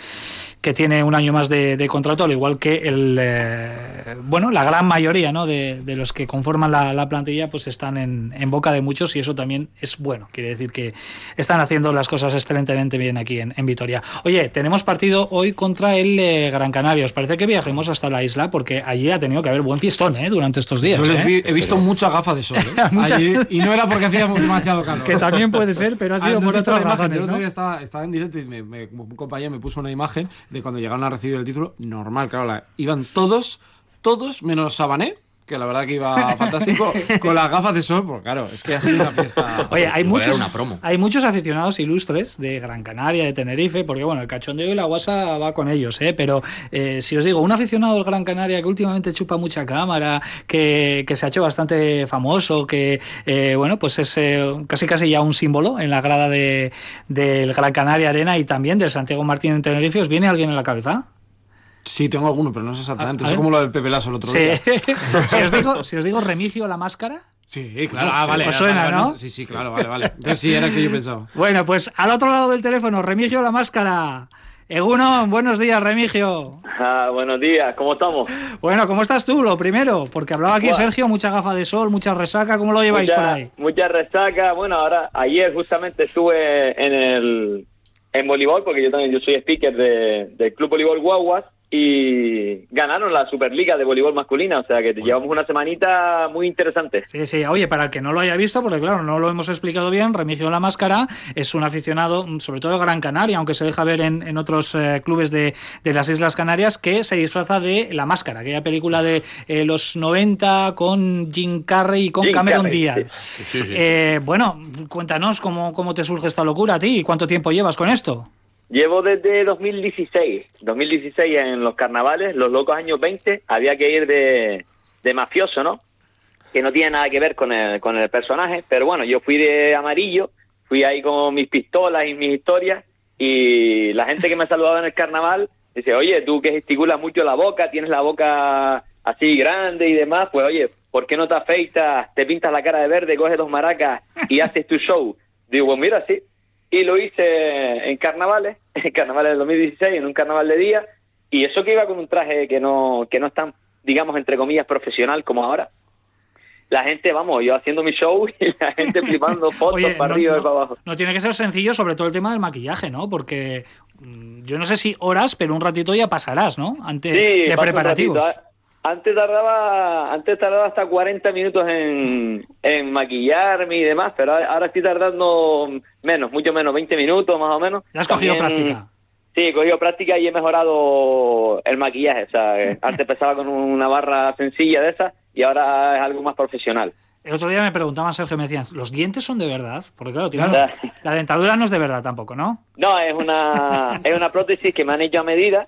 que tiene un año más de, de contrato, al igual que el eh, bueno, la gran mayoría ¿no? de, de los que conforman la, la plantilla, pues están en, en, boca de muchos, y eso también es bueno. Quiere decir que están haciendo las cosas excelentemente bien aquí en, en Vitoria. Oye, tenemos partido hoy contra el eh, Gran Canaria. ¿Os parece que viajemos hasta la isla? Porque allí ha tenido que haber buen fiestón ¿eh? durante estos días. Yo les ¿eh? vi- he visto muchas gafas de sol. ¿eh? Muchas- Allí, y no era porque hacía demasiado calor. Que también puede ser, pero ha sido Ah, ¿no por otras imagen? razones, El otro estaba, estaba en directo y me, me- un compañero me puso una imagen de cuando llegaron a recibir el título. Normal, claro. la- iban todos, todos menos Sabané, que la verdad que iba fantástico, con las gafas de sol, porque claro, es que ha sido una fiesta. Oye, hay muchos, una promo. hay muchos aficionados ilustres de Gran Canaria, de Tenerife, porque bueno, el cachondeo y la guasa va con ellos, ¿eh? pero eh, si os digo, un aficionado del Gran Canaria que últimamente chupa mucha cámara, que, que se ha hecho bastante famoso, que eh, bueno, pues es eh, casi casi ya un símbolo en la grada de, del Gran Canaria Arena y también del Santiago Martín en Tenerife, ¿os viene alguien en la cabeza? Sí, tengo alguno, pero no sé exactamente. Es como lo del Pepe Lasso el otro Sí. día. si, os digo, si os digo Remigio la máscara. Sí, claro. Ah, vale. Pues suena, vale, ¿no? Sí, sí, claro, vale, vale. Entonces sí, era que yo pensaba. Bueno, pues al otro lado del teléfono, Remigio la máscara. Eguno, buenos días, Remigio. Ah, buenos días, ¿cómo estamos? Bueno, ¿cómo estás tú? Lo primero, porque hablaba aquí Buah. Sergio, mucha gafa de sol, mucha resaca, ¿cómo lo lleváis mucha, por ahí? mucha resaca. Bueno, ahora ayer justamente estuve en el en voleibol porque yo también yo soy speaker de, del Club Voleibol Guaguas y ganaron la Superliga de voleibol masculina, o sea que llevamos una semanita muy interesante. Sí, sí, oye, para el que no lo haya visto, porque claro, no lo hemos explicado bien, Remigio La Máscara es un aficionado, mm, sobre todo de Gran Canaria, aunque se deja ver en, en otros eh, clubes de, de las Islas Canarias, que se disfraza de La Máscara, aquella película de eh, los 90 con Jim Carrey y con Jim Cameron Carrey, Díaz. Eh, bueno, cuéntanos cómo, cómo te surge esta locura a ti y cuánto tiempo llevas con esto. Llevo desde 2016, 2016 en los carnavales, los locos años 20, había que ir de, de mafioso, ¿no? Que no tiene nada que ver con el, con el personaje, pero bueno, yo fui de amarillo, fui ahí con mis pistolas y mis historias, y la gente que me saludaba en el carnaval dice, oye, tú que gesticulas mucho la boca, tienes la boca así grande y demás, pues oye, ¿por qué no te afeitas, te pintas la cara de verde, coges dos maracas y haces tu show? Digo, pues mira, sí. Y lo hice en carnavales, en carnavales del 2016, en un carnaval de día, y eso que iba con un traje que no, que no es tan, digamos, entre comillas, profesional como ahora. La gente, vamos, yo haciendo mi show y la gente flipando fotos Oye, para no- arriba y para abajo. No tiene que ser sencillo, sobre todo el tema del maquillaje, ¿no? Porque mm, yo no sé si horas, pero un ratito ya pasarás, ¿no? Antes Sí, de pasa un preparativos. ratito. Antes tardaba, antes tardaba hasta 40 minutos en, en maquillarme y demás, pero ahora estoy tardando menos, mucho menos, 20 minutos más o menos. Ya has cogido práctica. Sí, he cogido práctica y he mejorado el maquillaje. O sea, eh, antes empezaba con una barra sencilla de esas y ahora es algo más profesional. El otro día me preguntaban, Sergio, me decían, ¿los dientes son de verdad? Porque claro, tío, la dentadura no es de verdad tampoco, ¿no? No, es una, es una prótesis que me han hecho a medida.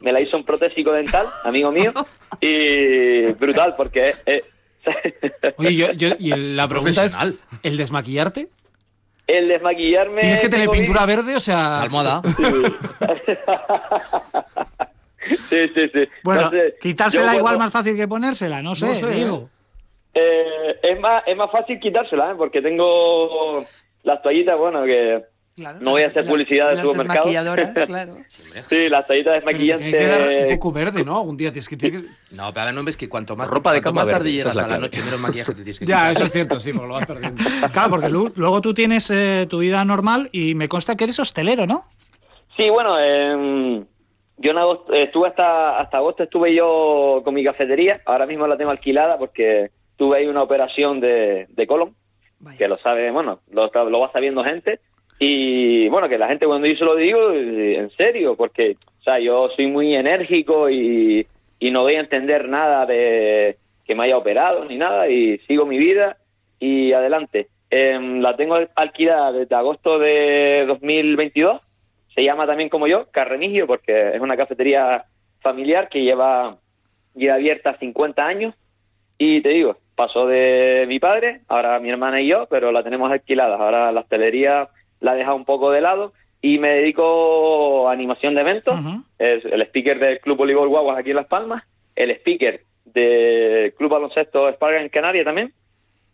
Me la hizo un protésico dental, amigo mío, y brutal porque es- es- Oye, yo, yo- y el- la pregunta es. ¿el desmaquillarte? el desmaquillarme. Tienes que tener pintura verde, o sea. Almohada. Sí, sí, sí. Bueno, No sé, quitársela igual más fácil que ponérsela, no sé, No sé, digo. Eh, es, más, es más fácil quitársela, ¿eh? porque tengo las toallitas, bueno, que no voy a hacer publicidad de las supermercado. desmaquilladoras, claro. sí, las Pero te tiene que dar un desmaquillantes. poco verde, ¿no? Algún día tienes que. No, pero ahora no ves que cuanto más, Ropa de cuanto cama más tarde llegas es la a la clave. noche, menos maquillaje te tienes que Ya, quitar. eso es cierto, sí, porque lo vas perdiendo. Claro, porque lu- luego tú tienes eh, tu vida normal y me consta que eres hostelero, ¿no? Sí, bueno, em, yo en agosto, estuve hasta, hasta agosto estuve yo con mi cafetería, ahora mismo la tengo alquilada porque tuve ahí una operación de, de colon, que lo sabe, bueno, lo, lo va sabiendo gente, y bueno, que la gente cuando yo se lo digo, eh, en serio, porque, o sea, yo soy muy enérgico y, y no voy a entender nada de que me haya operado ni nada, y sigo mi vida y adelante. Em, la tengo alquilada desde agosto de 2022 se llama también como yo, Carremigio, porque es una cafetería familiar que lleva, lleva abierta 50 años. Y te digo, pasó de mi padre, ahora mi hermana y yo, pero la tenemos alquilada. Ahora la hostelería la he dejado un poco de lado y me dedico a animación de eventos. Es el speaker del Club Voleibol Guaguas aquí en Las Palmas, el speaker del Club Baloncesto Esparga en Canarias también.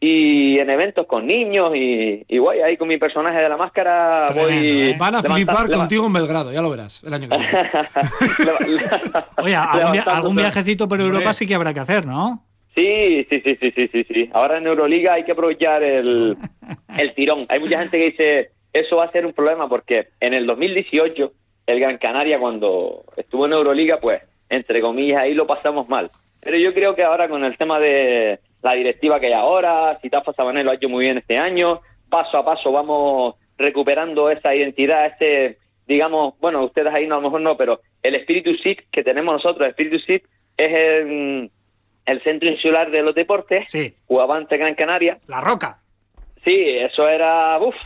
Y en eventos con niños y, y guay, ahí con mi personaje de la máscara voy... Tremendo, ¿eh? Van a flipar contigo en Belgrado, ya lo verás, el año que viene. Oye, algún, via- algún viajecito por Europa Hombre. sí que habrá que hacer, ¿no? Sí, sí, sí, sí, sí, sí, sí. Ahora en Euroliga hay que aprovechar el, el tirón. Hay mucha gente que dice, eso va a ser un problema porque en el 2018 el Gran Canaria cuando estuvo en Euroliga, pues, entre comillas, ahí lo pasamos mal. Pero yo creo que ahora con el tema de la directiva que hay ahora, si Tafa Sabané lo ha hecho muy bien este año, paso a paso vamos recuperando esa identidad, ese, digamos, bueno, ustedes ahí no, a lo mejor no, pero el espíritu SIC que tenemos nosotros, el espíritu SIC es el, el centro insular de los deportes, Sí. jugaba ante Gran Canaria. La Roca. Sí, eso era, uff,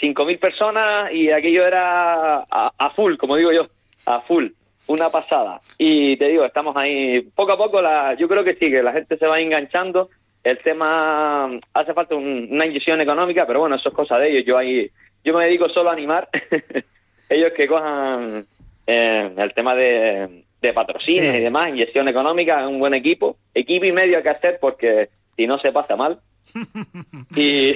5.000 personas y aquello era a, a full, como digo yo, a full, una pasada. Y te digo, estamos ahí, poco a poco, la, yo creo que sí, que la gente se va enganchando. El tema, hace falta un- una inyección económica, pero bueno, eso es cosa de ellos. Yo ahí, yo me dedico solo a animar. ellos que cojan eh, el tema de, de Sí. y demás, inyección económica, un buen equipo, equipo y medio que hacer porque si no se pasa mal. Y,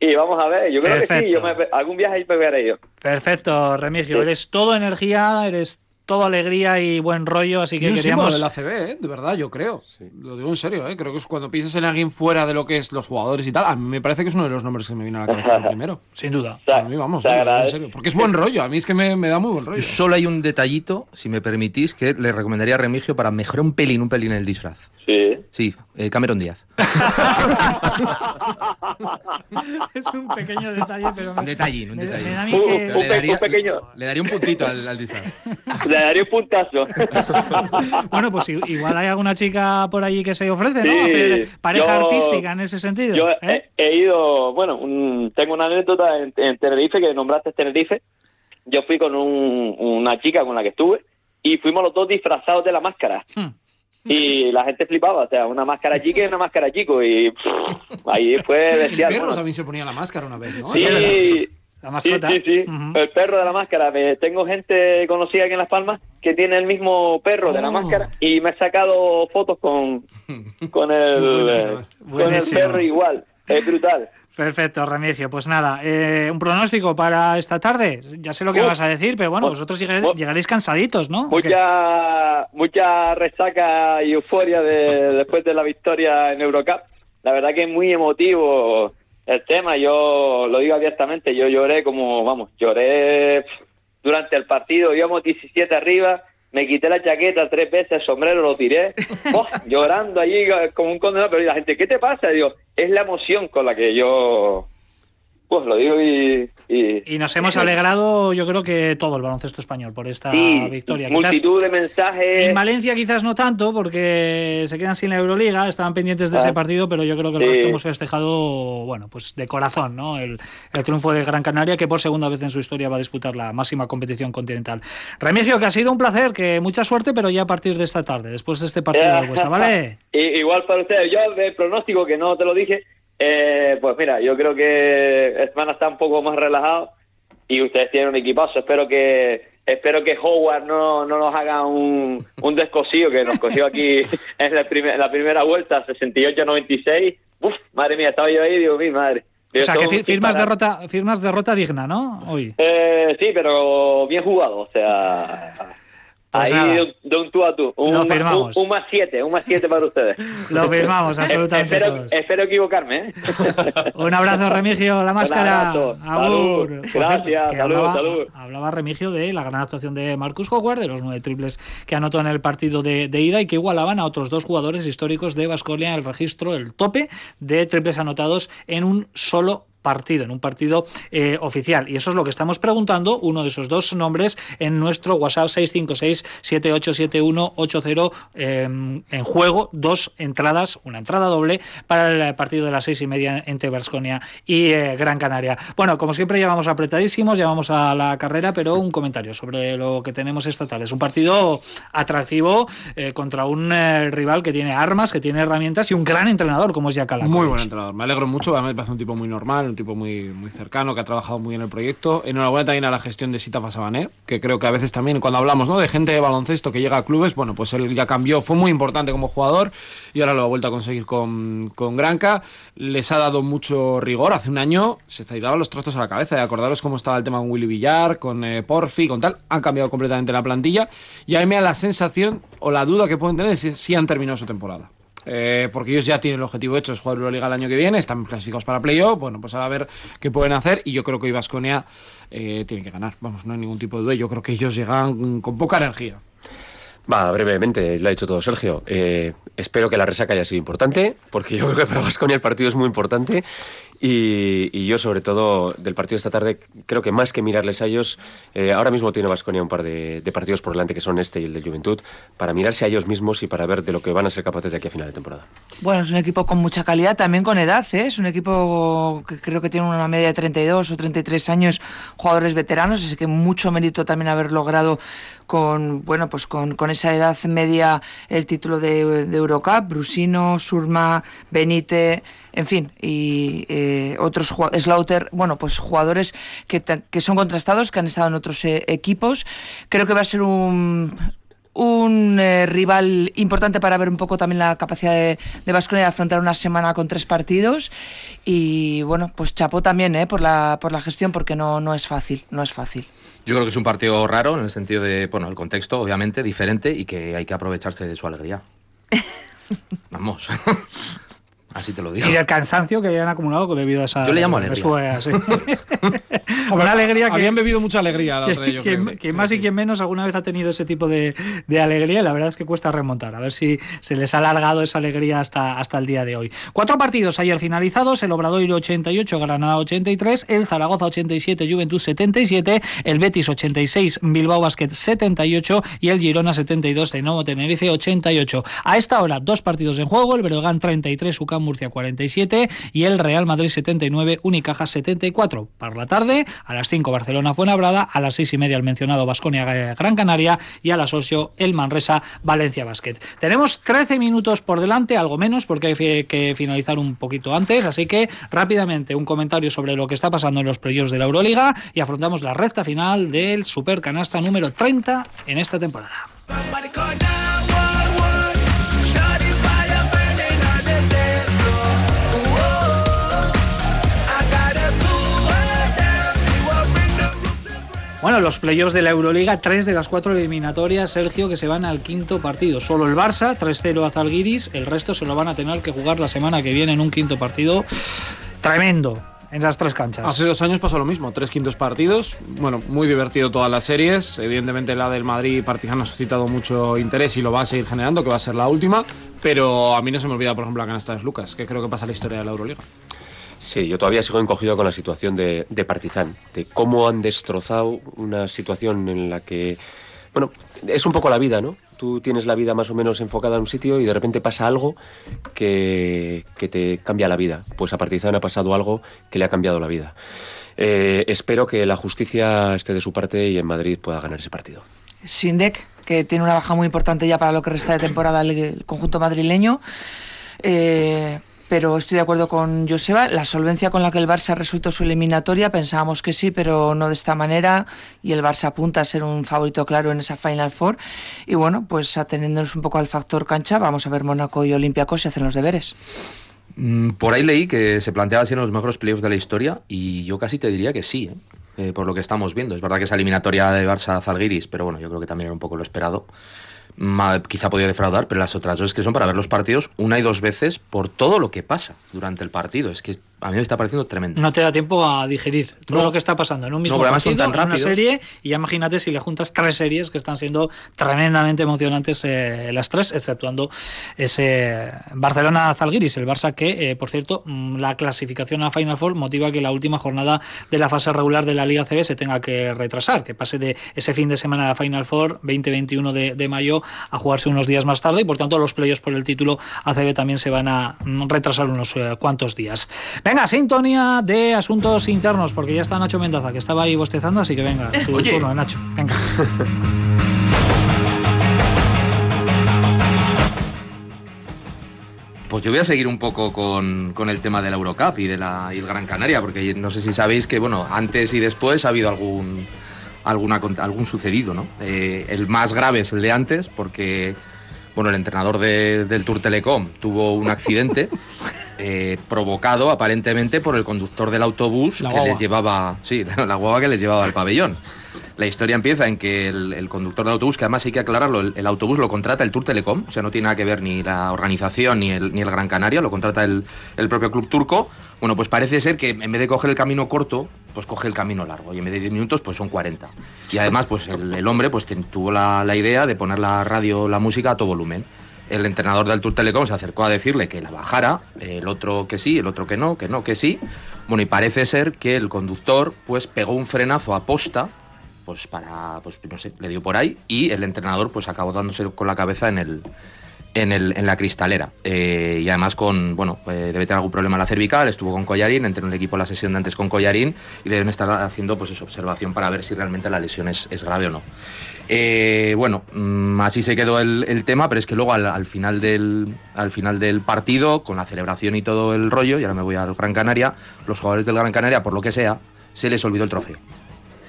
y vamos a ver, yo creo que sí, yo me, algún viaje ahí pegaré yo. Perfecto, Remigio. Sí. Eres todo energía, eres todo alegría y buen rollo, así que queríamos... del ACB, ¿eh? de verdad, yo creo. Lo digo en serio, ¿eh? creo que es cuando piensas en alguien fuera de lo que es los jugadores y tal, a mí me parece que es uno de los nombres que me viene a la cabeza primero. Sin duda. A mí vamos, ¿eh? En serio. Porque es buen rollo, a mí es que me, me da muy buen rollo. Solo hay un detallito, si me permitís, que le recomendaría a Remigio para mejorar un pelín, un pelín el disfraz. Sí. Sí, eh, Cameron Díaz. es un pequeño detalle, pero... Un detallín, un Un- un pequeño- le daría un puntito al, al disfraz. Le daré un puntazo. Bueno, pues igual hay alguna chica por allí que se ofrece, ¿no? Hacer pareja yo- artística en ese sentido. Yo ¿eh? he, he ido, bueno, un- tengo una anécdota en, en Tenerife, que nombraste Tenerife. Yo fui con un- una chica con la que estuve y fuimos los dos disfrazados de la máscara. Hmm. Y la gente flipaba, o sea, una máscara chica y una máscara chico. Y pff, ahí fue El bestial. perro bueno. también se ponía la máscara una vez, ¿no? Sí, La sí, mascota. sí, sí. El perro de la máscara. Me- tengo gente conocida aquí en Las Palmas que tiene el mismo perro de la Oh. máscara y me he sacado fotos con, con, el, eh, con el perro igual. Es brutal. Perfecto, Remigio. Pues nada, eh, un pronóstico para esta tarde. Ya sé lo que vas a decir, pero bueno, vosotros llegaréis, cansaditos, ¿no? Mucha, mucha resaca y euforia de, después de la victoria en Eurocup. La verdad que es muy emotivo el tema. Yo lo digo abiertamente, yo lloré como, vamos, lloré durante el partido. Íbamos 17 arriba, me quité la chaqueta tres veces, el sombrero lo tiré, ¡oh! llorando allí como un condenado. Pero la gente, ¿qué te pasa? Digo, es la emoción con la que yo, pues lo digo y... y Y nos hemos alegrado, yo creo que todo el baloncesto español por esta Sí, victoria. Quizás multitud de mensajes. en Valencia quizás no tanto, porque se quedan sin la Euroliga, estaban pendientes de Ah. ese partido, pero yo creo que el Sí. resto hemos festejado, bueno, pues de corazón, ¿no? El, el triunfo de Gran Canaria, que por segunda vez en su historia va a disputar la máxima competición continental. Remigio, que ha sido un placer, que mucha suerte, pero ya a partir de esta tarde, después de este partido del Huesa, ¿vale? Igual para ustedes, yo de pronóstico, que no te lo dije, Eh, pues mira, yo creo que van a estar un poco más relajados y ustedes tienen un equipazo. Espero que espero que Howard no, no nos haga un, un descosido que nos cogió aquí en la, primer- la primera vuelta, 68-96. Uf, madre mía, estaba yo ahí y digo, mi madre. O sea, que firmas derrota, firmas derrota digna, ¿no? Hoy. Eh, sí, pero bien jugado, o sea... Pues ahí de, un- un tú a tú. Un, Lo ma- firmamos. Un, un más siete, un más siete para ustedes. Lo firmamos, absolutamente espero, todos. espero equivocarme, ¿eh? Un abrazo, Remigio, la máscara. abrazo. Salud. Por Gracias, salud, hablaba, salud. hablaba Remigio de la gran actuación de Marcus Howard, de los nueve triples que anotó en el partido de, de ida y que igualaban a otros dos jugadores históricos de Bascolia en el registro, el tope de triples anotados en un solo partido, en un partido eh, oficial. Y eso es lo que estamos preguntando, uno de esos dos nombres, en nuestro WhatsApp 656-787180, eh, en juego, dos entradas, una entrada doble para el partido de las seis y media entre Barsconia y eh, Gran Canaria. Bueno, como siempre ya vamos apretadísimos, ya vamos a la carrera, pero un comentario sobre lo que tenemos esta tarde. Es un partido atractivo eh, contra un eh, rival que tiene armas, que tiene herramientas y un gran entrenador como es Yakala. Muy buen entrenador. Me alegro mucho. A mí me parece un tipo muy normal, tipo muy, muy cercano, que ha trabajado muy bien el proyecto. Enhorabuena también a la gestión de Sita Fasabané, que creo que a veces también cuando hablamos ¿no? de gente de baloncesto que llega a clubes, bueno, pues él ya cambió, fue muy importante como jugador y ahora lo ha vuelto a conseguir con, con Granca. Les ha dado mucho rigor. Hace un año se tiraban los trastos a la cabeza. Y acordaros cómo estaba el tema con Willy Villar, con eh, Porfi, con tal. Han cambiado completamente la plantilla y a mí me da la sensación o la duda que pueden tener es si han terminado su temporada. Eh, porque ellos ya tienen el objetivo hecho, es jugar Euroliga el año que viene, están clasificados para playoff, bueno, pues ahora a ver qué pueden hacer y yo creo que hoy Vasconia eh, tiene que ganar, vamos, no hay ningún tipo de duda, yo creo que ellos llegan con poca energía. Va, brevemente, lo ha dicho todo Sergio. Eh, espero que la resaca haya sido importante, porque yo creo que para Vasconia el partido es muy importante. Y, y yo, sobre todo, del partido de esta tarde, creo que más que mirarles a ellos, eh, ahora mismo tiene Vasconia un par de, de partidos por delante, que son este y el del Juventud, para mirarse a ellos mismos y para ver de lo que van a ser capaces de aquí a final de temporada. Bueno, es un equipo con mucha calidad, también con edad, ¿eh? es un equipo que creo que tiene una media de 32 o 33 años, jugadores veteranos, así que mucho mérito también haber logrado con, bueno, pues con, con esa edad media el título de, de Eurocup, Brusino, Surma, Benite, en fin, y eh, otros jugadores, Slaughter, bueno, pues jugadores que, que son contrastados, que han estado en otros eh, equipos. Creo que va a ser un, un eh, rival importante para ver un poco también la capacidad de, de Baskonia de afrontar una semana con tres partidos. Y bueno, pues chapó también eh, por, la, por la gestión, porque no, no es fácil, no es fácil. Yo creo que es un partido raro en el sentido de, bueno, el contexto, obviamente, diferente y que hay que aprovecharse de su alegría. Vamos. Así te lo digo. Y del cansancio que hayan acumulado debido a esa. Yo le llamo eso alegría. es así. Una alegría que. Habían bebido mucha alegría la que- otra vez, yo que- que más y quien menos alguna vez ha tenido ese tipo de, de alegría y la verdad es que cuesta remontar. A ver si se les ha alargado esa alegría hasta, hasta el día de hoy. Cuatro partidos ayer finalizados: el Obradoiro 88, Granada 83, el Zaragoza 87, Juventud 77, el Betis 86, Bilbao Basket 78 y el Girona 72, de nuevo Tenerife 88. A esta hora, dos partidos en juego: el Breogán 33, UCAM Murcia 47 y el Real Madrid 79, Unicaja 74. Para la tarde, a las 5 Barcelona Fuenlabrada, a las 6 y media el mencionado Basconia Gran Canaria y a las 8 el Manresa Valencia Basket. Tenemos 13 minutos por delante, algo menos porque hay que finalizar un poquito antes, así que rápidamente un comentario sobre lo que está pasando en los playoffs de la Euroliga y afrontamos la recta final del Super Canasta número 30 en esta temporada. Bueno, los playoffs de la Euroliga, tres de las cuatro eliminatorias, Sergio, que se van al quinto partido. Solo el Barça, 3-0 a Zalgiris, el resto se lo van a tener que jugar la semana que viene en un quinto partido tremendo en esas tres canchas. Hace dos años pasó lo mismo, tres quintos partidos. Bueno, muy divertido todas las series. Evidentemente la del Madrid Partizan ha suscitado mucho interés y lo va a seguir generando, que va a ser la última. Pero a mí no se me olvida, por ejemplo, la canasta de Lucas, que creo que pasa la historia de la Euroliga. Sí, yo todavía sigo encogido con la situación de, de Partizan, de cómo han destrozado una situación en la que, bueno, es un poco la vida, ¿no? Tú tienes la vida más o menos enfocada en un sitio y de repente pasa algo que, que te cambia la vida. Pues a Partizan ha pasado algo que le ha cambiado la vida. Eh, espero que la justicia esté de su parte y en Madrid pueda ganar ese partido. Sindek, que tiene una baja muy importante ya para lo que resta de temporada el conjunto madrileño. Eh, pero estoy de acuerdo con Joseba. La solvencia con la que el Barça resuelto su eliminatoria, pensábamos que sí, pero no de esta manera. Y el Barça apunta a ser un favorito claro en esa Final Four. Y bueno, pues ateniéndonos un poco al factor cancha, vamos a ver Mónaco y Olympiacos si hacen los deberes. Mm, por ahí leí que se planteaba ser los mejores playoffs de la historia y yo casi te diría que sí, ¿eh? Eh, por lo que estamos viendo. Es verdad que esa eliminatoria de Barça-Zalgiris, pero bueno, yo creo que también era un poco lo esperado quizá podía defraudar, pero las otras dos es que son para ver los partidos una y dos veces por todo lo que pasa durante el partido. Es que a mí me está pareciendo tremendo. No te da tiempo a digerir todo lo que está pasando en un mismo partido, en una serie, y ya imagínate si le juntas tres series que están siendo tremendamente emocionantes eh, las tres, exceptuando ese Barcelona-Zalgiris, el Barça que, eh, por cierto, mm, la clasificación a Final Four motiva que la última jornada de la fase regular de la Liga CB se tenga que retrasar, que pase de ese fin de semana de la Final Four 20-21 de, de mayo a jugarse unos días más tarde y por tanto los playoffs por el título ACB también se van a mm, retrasar unos eh, cuantos días. Venga, sintonía de asuntos internos, porque ya está Nacho Mendoza, que estaba ahí bostezando, así que venga, tu turno, Nacho. Venga. Pues yo voy a seguir un poco con, el tema de la Eurocup y de la y el Gran Canaria, porque no sé si sabéis que bueno, antes y después ha habido algún alguna, algún sucedido, ¿no? Eh, el más grave es el de antes, porque bueno, el entrenador del Tour Telecom tuvo un accidente eh, provocado aparentemente por el conductor del autobús que les llevaba, sí, la guagua que les llevaba al pabellón. La historia empieza en que el, conductor del autobús, que además hay que aclararlo, el, autobús lo contrata el Tour Telecom, o sea, no tiene nada que ver ni la organización ni el, ni el Gran Canaria, lo contrata el, el propio club turco. Bueno, pues parece ser que en vez de coger el camino corto, pues coge el camino largo y en vez de 10 minutos pues son 40. Y además pues el, hombre pues tuvo la, la, idea de poner la radio, la música a todo volumen. El entrenador del Tour Telecom se acercó a decirle que la bajara, el otro que sí, el otro que no, que no, que sí. Bueno, y parece ser que el conductor pues pegó un frenazo a posta pues para, pues no sé, le dio por ahí y el entrenador pues acabó dándose con la cabeza en el, en, la cristalera. Eh, y además con, bueno, eh, debe tener algún problema en la cervical, estuvo con Collarín, entró en el equipo la sesión de antes con Collarín y deben estar haciendo pues esa observación para ver si realmente la lesión es, grave o no. Eh, bueno, mm, así se quedó el, el, tema, pero es que luego al, al, final del, al final del partido, con la celebración y todo el rollo, y ahora me voy al Gran Canaria, los jugadores del Gran Canaria, por lo que sea, se les olvidó el trofeo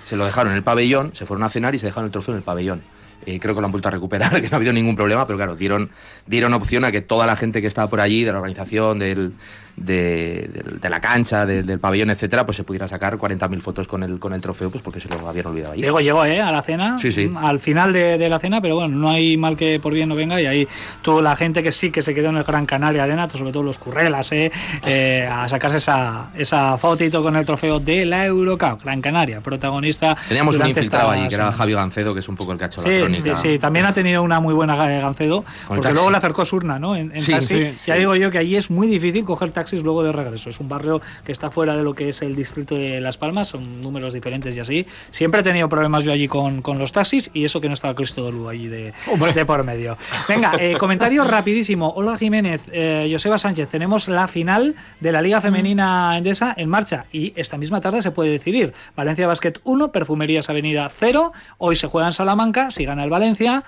se lo dejaron en el pabellón, se fueron a cenar y se dejaron el trofeo en el pabellón. Eh, creo que lo han vuelto a recuperar, que no ha habido ningún problema, pero claro, dieron, dieron opción a que toda la gente que estaba por allí, de la organización, del, de, la cancha, del pabellón, etcétera, pues se pudiera sacar 40.000 fotos con el, con el trofeo, pues porque se lo habían olvidado ahí. Llegó, llegó, ¿eh? A la cena. Sí, sí. Mm, al final de, la cena, pero bueno, no hay mal que por bien no venga. Y ahí toda la gente que sí que se quedó en el Gran Canaria Arena, sobre todo los currelas, ¿eh? eh a sacarse esa, esa fotito con el trofeo de la Eurocup. Gran Canaria, protagonista. Teníamos un infiltrado allí, que era Javi Gancedo, que es un poco el ha hecho la crónica. Sí, sí, también ha tenido una muy buena Gancedo, porque luego le acercó Surna, ¿no? En, taxi. ya digo yo que allí es muy difícil coger taxis luego de regreso. Es un barrio que está fuera de lo que es el distrito de Las Palmas, son números diferentes y así. Siempre he tenido problemas yo allí con, con los taxis y eso que no estaba Cristo Dolu allí de, de por medio. Venga, eh, comentario rapidísimo. Hola Jiménez, eh, Joseba Sánchez, tenemos la final de la Liga Femenina Endesa en marcha y esta misma tarde se puede decidir. Valencia Basket 1, Perfumerías Avenida 0. Hoy se juega en Salamanca, si gana el Valencia,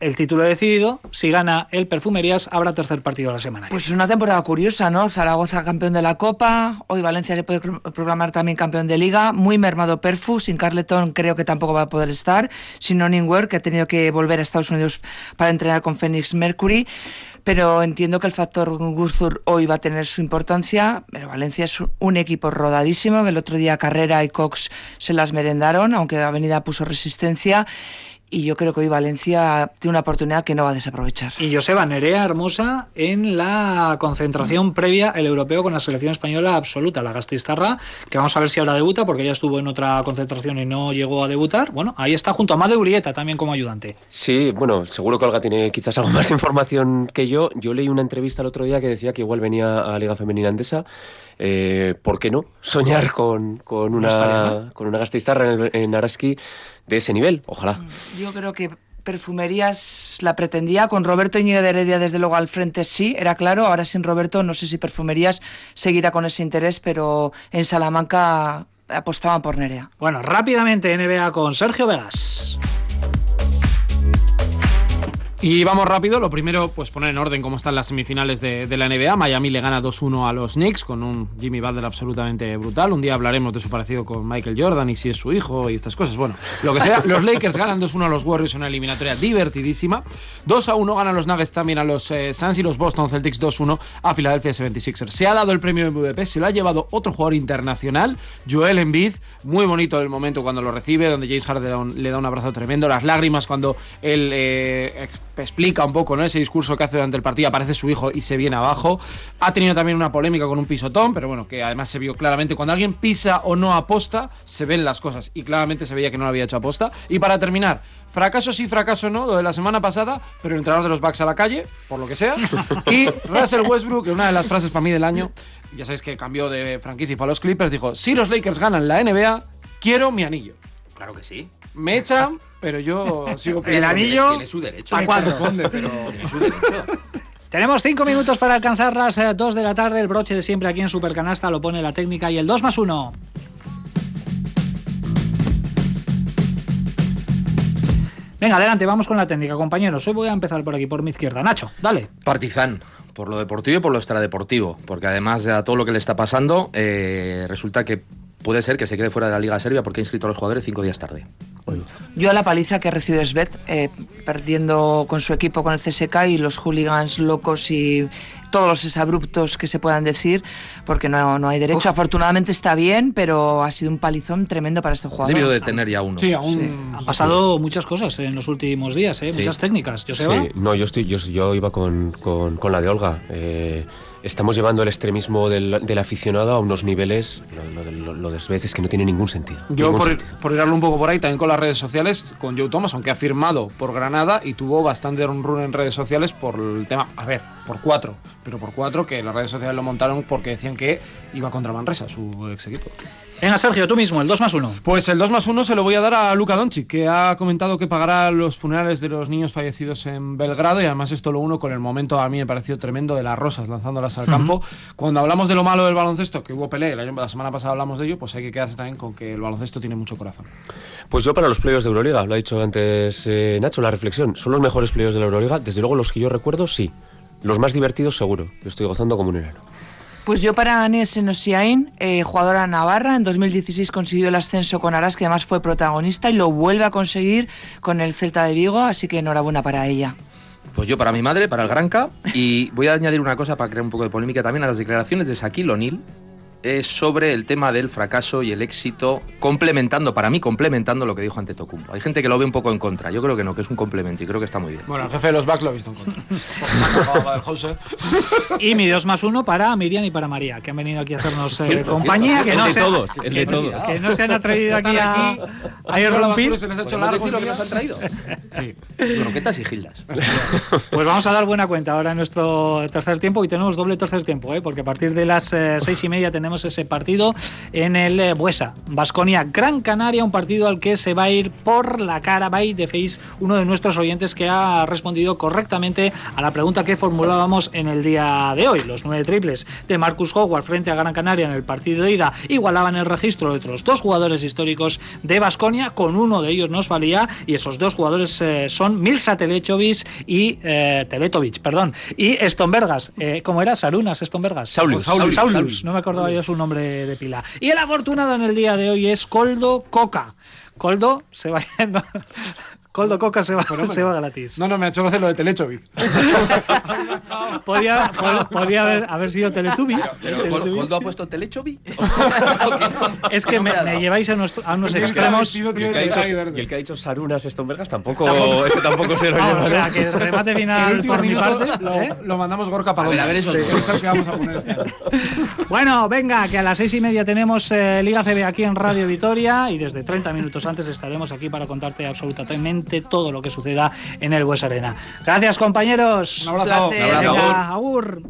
el título decidido. Si gana el Perfumerías, habrá tercer partido de la semana. Pues es una temporada curiosa, ¿no? Zaragoza campeón de la Copa, hoy Valencia se puede programar también campeón de Liga, muy mermado Perfu, sin Carleton creo que tampoco va a poder estar, sin Noningwer, que ha tenido que volver a Estados Unidos para entrenar con Phoenix Mercury, pero entiendo que el factor Gurzur hoy va a tener su importancia, pero Valencia es un equipo rodadísimo, el otro día Carrera y Cox se las merendaron, aunque Avenida puso resistencia, y yo creo que hoy Valencia tiene una oportunidad que no va a desaprovechar. Y Joseba Nerea Hermosa en la concentración previa el europeo con la selección española absoluta, la Gastistarra, que vamos a ver si ahora debuta, porque ya estuvo en otra concentración y no llegó a debutar. Bueno, ahí está junto a Made Urieta también como ayudante. Sí, bueno, seguro que Olga tiene quizás algo más de información que yo. Yo leí una entrevista el otro día que decía que igual venía a Liga Femenina Andesa. Eh, ¿Por qué no? Soñar con, con una, con una Gastistarra en, en Araski de ese nivel, ojalá. Mm, yo creo que Perfumerías la pretendía, con Roberto Iñigo de Heredia desde luego al frente sí, era claro, ahora sin Roberto no sé si Perfumerías seguirá con ese interés, pero en Salamanca apostaban por Nerea. Bueno, rápidamente NBA con Sergio Vegas. Y vamos rápido, lo primero, pues poner en orden cómo están las semifinales de, de la NBA. Miami le gana 2-1 a los Knicks con un Jimmy Butler absolutamente brutal. Un día hablaremos de su parecido con Michael Jordan y si es su hijo y estas cosas. Bueno, lo que sea. Los Lakers ganan 2-1 a los Warriors en una eliminatoria divertidísima. 2-1 ganan los Nuggets también a los eh, Suns y los Boston Celtics 2-1 a Philadelphia 76ers. Se ha dado el premio MVP, se lo ha llevado otro jugador internacional, Joel Embiid. Muy bonito el momento cuando lo recibe, donde James Harden le da un, le da un abrazo tremendo. Las lágrimas cuando él eh, explica un poco ¿no? ese discurso que hace durante el partido, aparece su hijo y se viene abajo. Ha tenido también una polémica con un pisotón, pero bueno, que además se vio claramente cuando alguien pisa o no aposta, se ven las cosas y claramente se veía que no lo había hecho aposta. Y para terminar, fracaso sí, fracaso no, lo de la semana pasada, pero el entrenador de los Bucks a la calle, por lo que sea. Y Russell Westbrook, una de las frases para mí del año, ya sabéis que cambió de franquicia y fue a los Clippers, dijo, si los Lakers ganan la NBA, quiero mi anillo. Claro que sí. Me echan, pero yo sigo El pensando- anillo. Tiene su derecho. ¿A cuándo? Corresponde, pero- Tiene su derecho. Tenemos cinco minutos para alcanzar las 2 de la tarde. El broche de siempre aquí en Supercanasta lo pone la técnica y el 2 más 1. Venga, adelante, vamos con la técnica, compañeros. Hoy voy a empezar por aquí, por mi izquierda. Nacho, dale. Partizan, por lo deportivo y por lo extradeportivo, porque además de a todo lo que le está pasando, eh, resulta que puede ser que se quede fuera de la Liga Serbia porque ha inscrito a los jugadores cinco días tarde. Yo a la paliza que recibió Svet, eh, perdiendo con su equipo con el CSK y los hooligans locos y todos los exabruptos que se puedan decir, porque no, no hay derecho. Afortunadamente está bien, pero ha sido un palizón tremendo para este jugador. debido de tener ya uno. Sí, aún. Han pasado muchas cosas en los últimos días, ¿eh? Sí. muchas técnicas. Joseba. Sí, no, yo, estoy, yo, yo iba con, con- con la de Olga. Eh, estamos llevando el extremismo del, del aficionado a unos niveles, lo, lo, de- lo, lo de veces que no tiene ningún sentido. Yo, Ningún por, sentido. por irarlo un poco por ahí, también con las redes sociales, con Joe Thomas, aunque ha firmado por Granada y tuvo bastante run run en redes sociales por el tema, a ver, por cuatro, pero por cuatro que las redes sociales lo montaron porque decían que iba contra Manresa, su ex equipo. Venga, Sergio, tú mismo, el 2 más 1. Pues el 2 más 1 se lo voy a dar a Luka Doncic, que ha comentado que pagará los funerales de los niños fallecidos en Belgrado y además esto lo uno con el momento a mí me pareció tremendo de las rosas lanzándolas al campo. Cuando hablamos de lo malo del baloncesto, que hubo pelea, la semana pasada hablamos de ello, pues hay que quedarse también con que el baloncesto tiene mucho corazón. Pues yo para los playoffs de Euroliga, lo ha dicho antes eh, Nacho, la reflexión, ¿son los mejores playoffs de la Euroliga? Desde luego los que yo recuerdo, sí. Los más divertidos, seguro. Lo estoy gozando como un enano. Pues yo para Anies Enosiain, eh, jugadora navarra, en 2016 consiguió el ascenso con Aras, que además fue protagonista, y lo vuelve a conseguir con el Celta de Vigo, así que enhorabuena para ella. Pues yo para mi madre, para el Granca, y voy a añadir una cosa para crear un poco de polémica también a las declaraciones de Shaquille O'Neal eh, sobre el tema del fracaso y el éxito, complementando, para mí complementando lo que dijo ante Tocumbo. Hay gente que lo ve un poco en contra, yo creo que no, que es un complemento y creo que está muy bien. Bueno, el jefe de los Bucks lo ha visto en contra. Y mi 2 más 1 para Miriam y para María, que han venido aquí a hacernos eh, Cierto, compañía. cierto. Que El no de se- todos, el de todos. Que no se han atrevido aquí a, aquí, a irrumpir. se les ha hecho ¿Podemos largo decir lo que nos han traído? Sí. Croquetas y gildas. Pues vamos a dar buena cuenta ahora en nuestro tercer tiempo y tenemos doble tercer tiempo, ¿eh? porque a partir de las eh, seis y media tenemos ese partido en el eh, Buesa, Basconia, Gran Canaria, un partido al que se va a ir por la cara, by the face, uno de nuestros oyentes que ha respondido correctamente a la pregunta que formulábamos en el día de hoy. Los nueve triples de Marcus Howard frente a Gran Canaria en el partido de ida igualaban el registro de otros dos jugadores históricos de Basconia, con uno de ellos nos valía y esos dos jugadores eh, son Milsa Teletovic y eh, Teletovic, perdón, y Stonbergas, eh, ¿cómo era? Sarunas Stonbergas. Saulus. Saulus, Saulus. Saulus. no me acordaba yo su nombre de pila. Y el afortunado en el día de hoy es Coldo Coca. Coldo se va Coldo Coca se va, se va gratis. No, no, me ha hecho gracia lo de Telechovic. Podía, pod- podía haber, haber sido Teletubby. Teletubby. ¿Coldo ha puesto telechobi? Es que me, me lleváis a, nuestro- a unos extremos. Y el que ha dicho, y el que ha dicho Sarunas Stonbergas tampoco, Tampoco. ese tampoco se lo lleva. o sea, que el remate El final último por mi parte. lo, ¿eh? lo mandamos Gorka para A ver, a ver eso. Es que vamos a poner este. Bueno, venga, que a las seis y media tenemos eh, Liga CB aquí en Radio Vitoria y desde 30 minutos antes estaremos aquí para contarte absolutamente todo lo que suceda en el Bues Arena. Gracias, compañeros. Un abrazo. Un abrazo. Venga, agur.